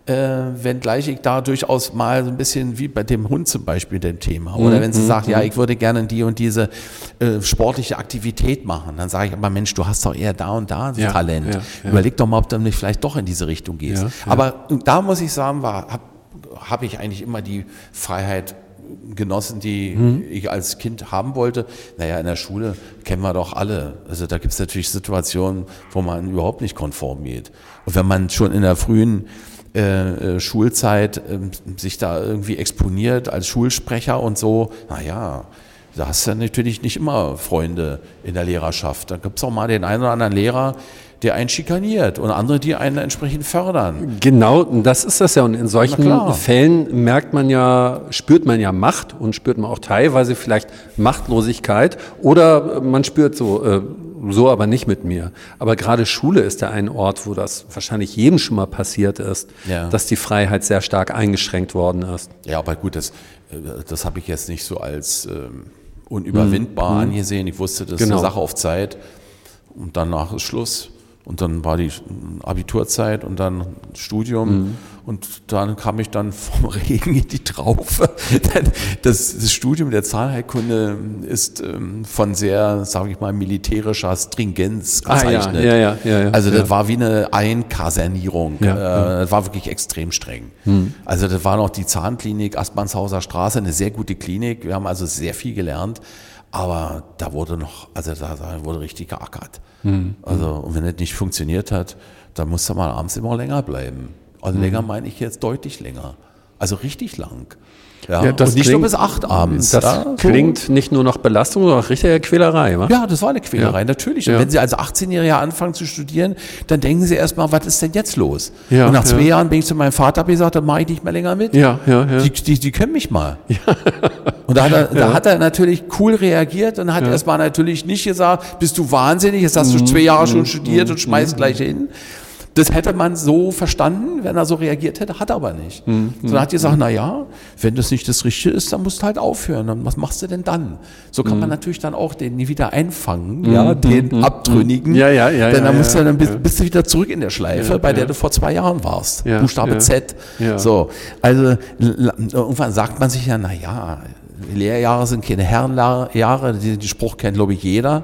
Äh, wenngleich ich da durchaus mal so ein bisschen wie bei dem Hund zum Beispiel dem Thema. Oder mhm. wenn sie mhm. sagt, ja, mhm. ich würde gerne die und diese äh, sportliche Aktivität machen, dann sage ich aber, Mensch, du hast doch eher da und da ja, Talent. Ja, ja. Überleg doch mal, ob du nicht vielleicht doch in diese Richtung gehst. Aber da muss ich sagen, habe hab ich eigentlich immer die Freiheit genossen, die mhm. ich als Kind haben wollte. Naja, in der Schule kennen wir doch alle. Also da gibt es natürlich Situationen, wo man überhaupt nicht konform geht. Und wenn man schon in der frühen äh, äh Schulzeit äh, sich da irgendwie exponiert als Schulsprecher und so, naja, da hast du natürlich nicht immer Freunde in der Lehrerschaft. Da gibt es auch mal den einen oder anderen Lehrer, der einen schikaniert und andere, die einen entsprechend fördern. Genau, das ist das ja. Und in solchen Fällen merkt man ja, spürt man ja Macht und spürt man auch teilweise vielleicht Machtlosigkeit oder man spürt so, äh, so aber nicht mit mir. Aber gerade Schule ist ja ein Ort, wo das wahrscheinlich jedem schon mal passiert ist, ja. dass die Freiheit sehr stark eingeschränkt worden ist. Ja, aber gut, das, äh, das habe ich jetzt nicht so als ähm, unüberwindbar mhm. angesehen. Ich wusste, das genau. ist eine Sache auf Zeit und danach ist Schluss. Und dann war die Abiturzeit und dann Studium. Mhm. Und dann kam ich dann vom *laughs* Regen in die Traufe. *laughs* Das, das Studium der Zahlheilkunde ist ähm, von sehr, sage ich mal, militärischer Stringenz gezeichnet. Ah, ja, ja, ja, ja, also das war wie eine Einkasernierung. Ja, äh, das war wirklich extrem streng. Mhm. Also das war noch die Zahnklinik Aspmannshauser Straße, eine sehr gute Klinik. Wir haben also sehr viel gelernt. Aber da wurde noch, also da, da wurde richtig geackert. Mhm. Also, und wenn das nicht funktioniert hat, dann musste man abends immer länger bleiben. Also mhm. länger meine ich jetzt deutlich länger. Also richtig lang. Ja, ja das und nicht klingt, nur bis acht abends. Das ja, klingt nicht nur noch Belastung, sondern auch richtige Quälerei. Wa? Ja, das war eine Quälerei, ja. natürlich. Und wenn Sie als 18-Jähriger anfangen zu studieren, dann denken Sie erstmal, was ist denn jetzt los? Ja, und nach zwei Jahren bin ich zu meinem Vater gesagt, dann mache ich nicht mehr länger mit. Ja, ja, ja. Die, die, die können mich mal. Ja. *laughs* Und da hat, er, da hat er natürlich cool reagiert und hat erstmal natürlich nicht gesagt, bist du wahnsinnig, jetzt hast du mhm. zwei Jahre schon mhm. studiert und schmeißt mhm. gleich hin. Das hätte man so verstanden, wenn er so reagiert hätte, hat er aber nicht. Mhm. Sondern hat gesagt, na ja, wenn das nicht das Richtige ist, dann musst du halt aufhören. Dann was machst du denn dann? So kann mhm. man natürlich dann auch den nie wieder einfangen, mhm. ja, den mhm. Abtrünnigen. Ja, ja, ja. Denn dann ja, musst du dann bist, bist, du wieder zurück in der Schleife, bei der du vor zwei Jahren warst. Buchstabe Z. So. Also, irgendwann sagt man sich ja, na ja, Lehrjahre sind keine Herrenjahre, den Spruch kennt, glaube ich, jeder.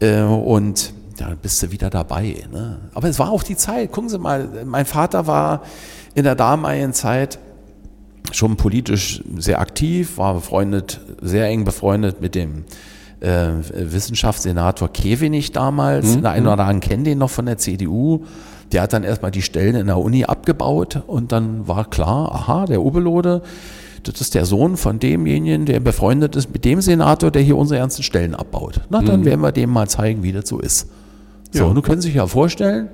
Äh, und da bist du wieder dabei. Ne? Aber es war auch die Zeit. Gucken Sie mal, mein Vater war in der damaligen Zeit schon politisch sehr aktiv, war befreundet, sehr eng befreundet mit dem äh, Wissenschaftssenator Kevinich damals. Mhm. Der eine oder andere kennt den noch von der CDU. Der hat dann erstmal die Stellen in der Uni abgebaut und dann war klar, aha, der Ubelode, das ist der Sohn von demjenigen, der befreundet ist mit dem Senator, der hier unsere ernsten Stellen abbaut. Na, dann mhm. werden wir dem mal zeigen, wie das so ist. So, ja. und du können sich ja vorstellen,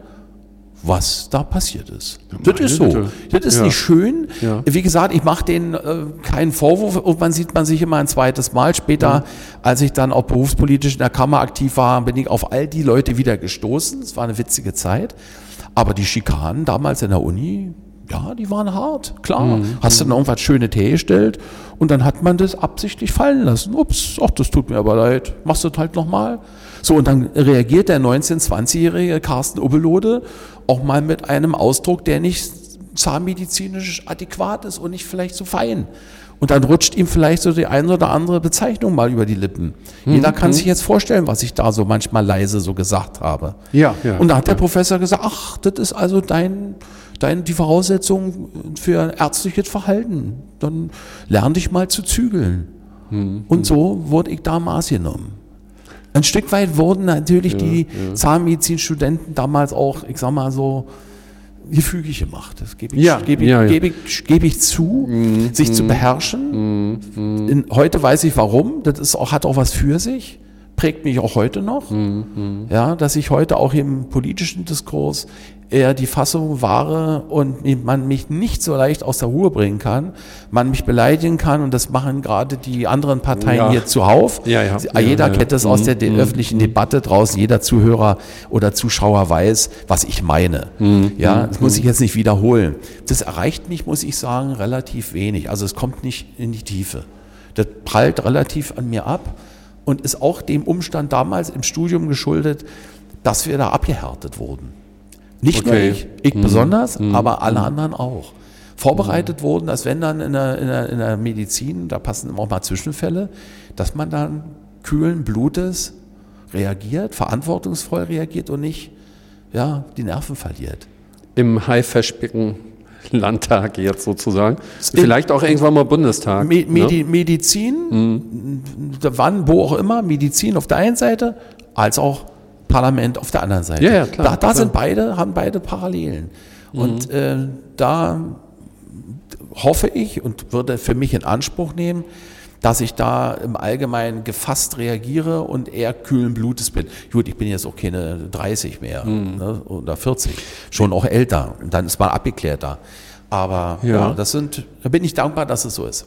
was da passiert ist. Ja, das ist so. Bitte. Das ist ja. nicht schön. Ja. Wie gesagt, ich mache denen äh, keinen Vorwurf. Irgendwann sieht man sich immer ein zweites Mal. Später, als ich dann auch berufspolitisch in der Kammer aktiv war, bin ich auf all die Leute wieder gestoßen. Es war eine witzige Zeit. Aber die Schikanen damals in der Uni, ja, die waren hart, klar. Mhm. Hast du dann irgendwas Schönes hergestellt und dann hat man das absichtlich fallen lassen. Ups, ach, das tut mir aber leid. Machst du das halt nochmal? So, und dann reagiert der 19-, 20-jährige Carsten Ubbelode auch mal mit einem Ausdruck, der nicht zahnmedizinisch adäquat ist und nicht vielleicht so fein. Und dann rutscht ihm vielleicht so die eine oder andere Bezeichnung mal über die Lippen. Jeder kann sich jetzt vorstellen, was ich da so manchmal leise so gesagt habe. Ja, ja. Und da hat der Professor gesagt, ach, das ist also dein, dein, die Voraussetzung für ärztliches Verhalten. Dann lern dich mal zu zügeln. Und so wurde ich da Maß genommen. Ein Stück weit wurden natürlich die Zahnmedizinstudenten damals auch, ich sag mal so, gefügig gemacht. Das gebe ich, Ja, gebe ich, ja, ja. Gebe ich, gebe ich zu, sich zu beherrschen. In, heute weiß ich warum. Das ist auch, hat auch was für sich. Prägt mich auch heute noch. Ja, dass ich heute auch im politischen Diskurs eher die Fassung wahre und man mich nicht so leicht aus der Ruhe bringen kann, man mich beleidigen kann und das machen gerade die anderen Parteien Ja. hier zuhauf. Ja, ja. Ja, Jeder ja. kennt das aus der de Mhm. öffentlichen Debatte draußen, jeder Zuhörer oder Zuschauer weiß, was ich meine. Mhm. Ja, das muss ich jetzt nicht wiederholen. Das erreicht mich, muss ich sagen, relativ wenig. Also es kommt nicht in die Tiefe. Das prallt relativ an mir ab und ist auch dem Umstand damals im Studium geschuldet, dass wir da abgehärtet wurden. Nicht nur Okay. ich, ich besonders, aber alle anderen auch. Vorbereitet wurden, dass wenn dann in der, in, der, in der Medizin, da passen immer auch mal Zwischenfälle, dass man dann kühlen Blutes reagiert, verantwortungsvoll reagiert und nicht ja, die Nerven verliert. Im Haifischbecken Landtag jetzt sozusagen. Vielleicht auch irgendwann mal Bundestag. Me Medi ne? Medizin, da wann, wo auch immer, Medizin auf der einen Seite, als auch Parlament auf der anderen Seite. Ja, ja, klar, da da klar. sind beide, haben beide Parallelen. Und äh, da hoffe ich und würde für mich in Anspruch nehmen, dass ich da im Allgemeinen gefasst reagiere und eher kühlen Blutes bin. Gut, ich bin jetzt auch keine 30 mehr Mhm. ne, oder 40, schon auch älter. Und dann ist man abgeklärter. Aber ja. Ja. das sind, da bin ich dankbar, dass es so ist.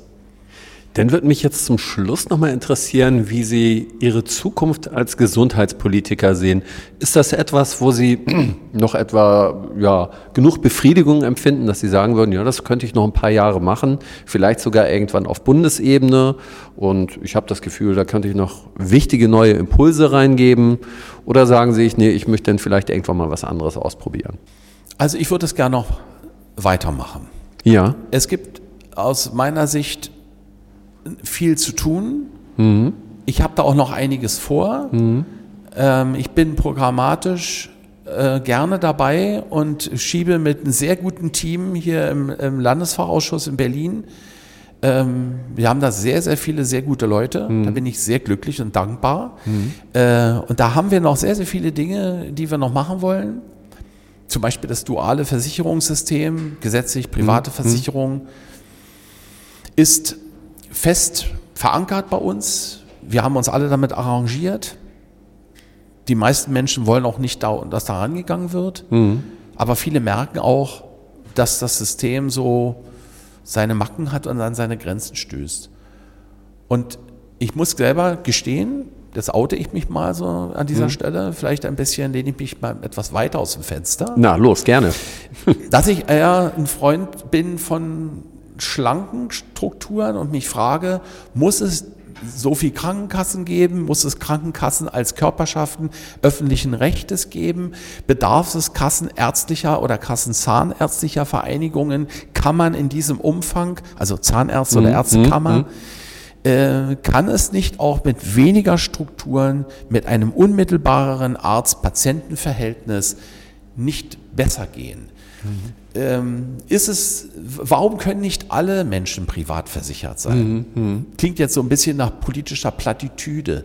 Dann würde mich jetzt zum Schluss nochmal interessieren, wie Sie Ihre Zukunft als Gesundheitspolitiker sehen. Ist das etwas, wo Sie *clears throat* noch etwa ja, genug Befriedigung empfinden, dass Sie sagen würden, ja, das könnte ich noch ein paar Jahre machen, vielleicht sogar irgendwann auf Bundesebene und ich habe das Gefühl, da könnte ich noch wichtige neue Impulse reingeben? Oder sagen Sie, nee, ich möchte dann vielleicht irgendwann mal was anderes ausprobieren? Also ich würde es gerne noch weitermachen. Ja. Es gibt aus meiner Sicht viel zu tun. Ich habe da auch noch einiges vor. Ähm, ich bin programmatisch äh, gerne dabei und schiebe mit einem sehr guten Team hier im, im Landesfachausschuss in Berlin. Ähm, wir haben da sehr, sehr viele sehr gute Leute. Da bin ich sehr glücklich und dankbar. Äh, und da haben wir noch sehr, sehr viele Dinge, die wir noch machen wollen. Zum Beispiel das duale Versicherungssystem, gesetzlich private Versicherung, ist fest verankert bei uns. Wir haben uns alle damit arrangiert. Die meisten Menschen wollen auch nicht, da, dass da rangegangen wird. Aber viele merken auch, dass das System so seine Macken hat und an seine Grenzen stößt. Und ich muss selber gestehen, das oute ich mich mal so an dieser Stelle, vielleicht ein bisschen lehne ich mich mal etwas weiter aus dem Fenster Na, los, gerne. dass ich eher ein Freund bin von schlanken Strukturen und mich frage, muss es so viel Krankenkassen geben? Muss es Krankenkassen als Körperschaften öffentlichen Rechtes geben? Bedarf es kassenärztlicher oder kassenzahnärztlicher Vereinigungen? Kann man in diesem Umfang, also Zahnärzte oder Ärztekammer, äh, kann es nicht auch mit weniger Strukturen, mit einem unmittelbareren Arzt-Patienten-Verhältnis nicht besser gehen? Ähm, ist es, warum können nicht alle Menschen privat versichert sein? Klingt jetzt so ein bisschen nach politischer Plattitüde.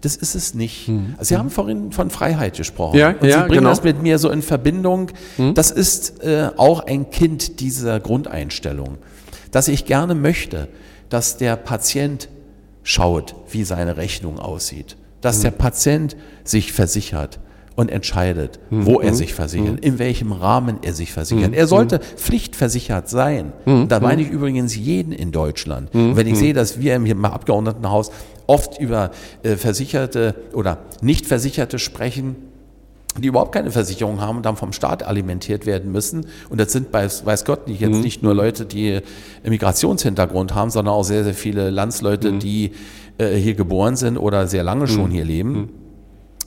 Das ist es nicht. Also Sie haben vorhin von Freiheit gesprochen. Ja, und Sie ja, bringen genau. das mit mir so in Verbindung. Das ist äh, auch ein Kind dieser Grundeinstellung, dass ich gerne möchte, dass der Patient schaut, wie seine Rechnung aussieht, dass der Patient sich versichert und entscheidet, wo er sich versichert, in welchem Rahmen er sich versichert. Er sollte pflichtversichert sein. Da meine ich übrigens jeden in Deutschland. Wenn ich sehe, dass wir im Abgeordnetenhaus oft über äh, Versicherte oder Nicht-Versicherte sprechen, die überhaupt keine Versicherung haben und dann vom Staat alimentiert werden müssen. Und das sind, bei, weiß Gott, nicht, jetzt nicht nur Leute, die Migrationshintergrund haben, sondern auch sehr, sehr viele Landsleute, die äh, hier geboren sind oder sehr lange schon hier leben.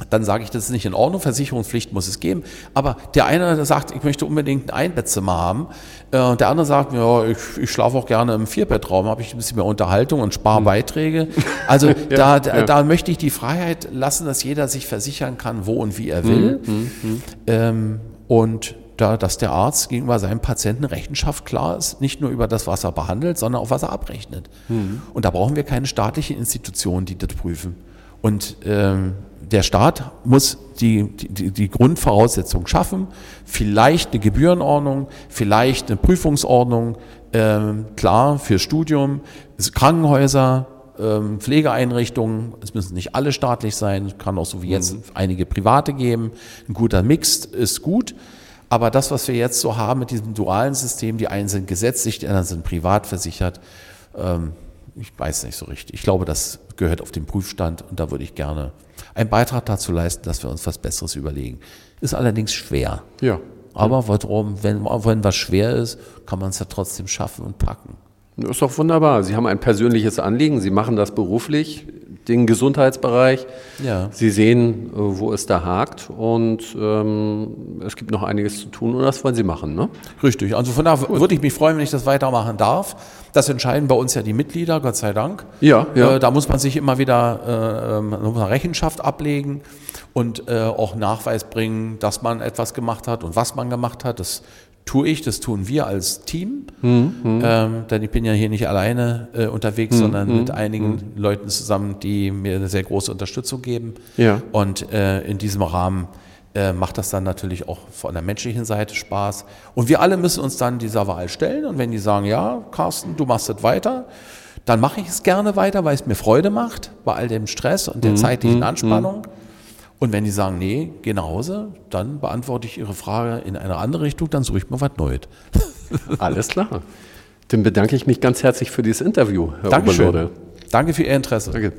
Dann sage ich, das ist nicht in Ordnung, Versicherungspflicht muss es geben. Aber der eine der sagt, ich möchte unbedingt ein Einbettzimmer haben. Äh, der andere sagt, ja, ich, ich schlafe auch gerne im Vierbettraum, habe ich ein bisschen mehr Unterhaltung und spare Beiträge. *laughs* Also ja, da, da, ja. da, möchte ich die Freiheit lassen, dass jeder sich versichern kann, wo und wie er will. Mhm, ähm, und da, dass der Arzt gegenüber seinem Patienten Rechenschaft klar ist, nicht nur über das, was er behandelt, sondern auch was er abrechnet. Mhm. Und da brauchen wir keine staatliche Institution, die das prüfen. Und ähm, der Staat muss die, die, die Grundvoraussetzung schaffen, vielleicht eine Gebührenordnung, vielleicht eine Prüfungsordnung, ähm, klar, für Studium, Krankenhäuser, ähm, Pflegeeinrichtungen, es müssen nicht alle staatlich sein, kann auch so wie jetzt mhm. einige private geben. Ein guter Mix ist gut. Aber das, was wir jetzt so haben mit diesem dualen System, die einen sind gesetzlich, die anderen sind privat versichert, ähm, ich weiß nicht so richtig. Ich glaube, das gehört auf den Prüfstand und da würde ich gerne einen Beitrag dazu leisten, dass wir uns was Besseres überlegen. Ist allerdings schwer. Ja. Aber warum, wenn, wenn was schwer ist, kann man es ja trotzdem schaffen und packen. Das ist doch wunderbar. Sie haben ein persönliches Anliegen, Sie machen das beruflich den Gesundheitsbereich. Ja. Sie sehen, äh, wo es da hakt und ähm, es gibt noch einiges zu tun und das wollen Sie machen, ne? Richtig. Also von daher würde ich mich freuen, wenn ich das weitermachen darf. Das entscheiden bei uns ja die Mitglieder, Gott sei Dank. Ja, ja. Äh, da muss man sich immer wieder äh, Rechenschaft ablegen und äh, auch Nachweis bringen, dass man etwas gemacht hat und was man gemacht hat. Das tue ich, das tun wir als Team, mhm. ähm, denn ich bin ja hier nicht alleine äh, unterwegs, mhm. sondern mit hm, einigen mhm. Leuten zusammen, die mir eine sehr große Unterstützung geben. Ja. Und äh, in diesem Rahmen äh, macht das dann natürlich auch von der menschlichen Seite Spaß. Und wir alle müssen uns dann dieser Wahl stellen. Und wenn die sagen, ja, Carsten, du machst das weiter, dann mache ich es gerne weiter, weil es mir Freude macht, bei all dem Stress und der hm, zeitlichen hm, Anspannung. Und wenn die sagen, nee, geh nach Hause, dann beantworte ich Ihre Frage in eine andere Richtung, dann suche ich mir was Neues. *laughs* Alles klar. Dann bedanke ich mich ganz herzlich für dieses Interview, Herr Dankeschön. Oberlorde. Danke für Ihr Interesse. Danke.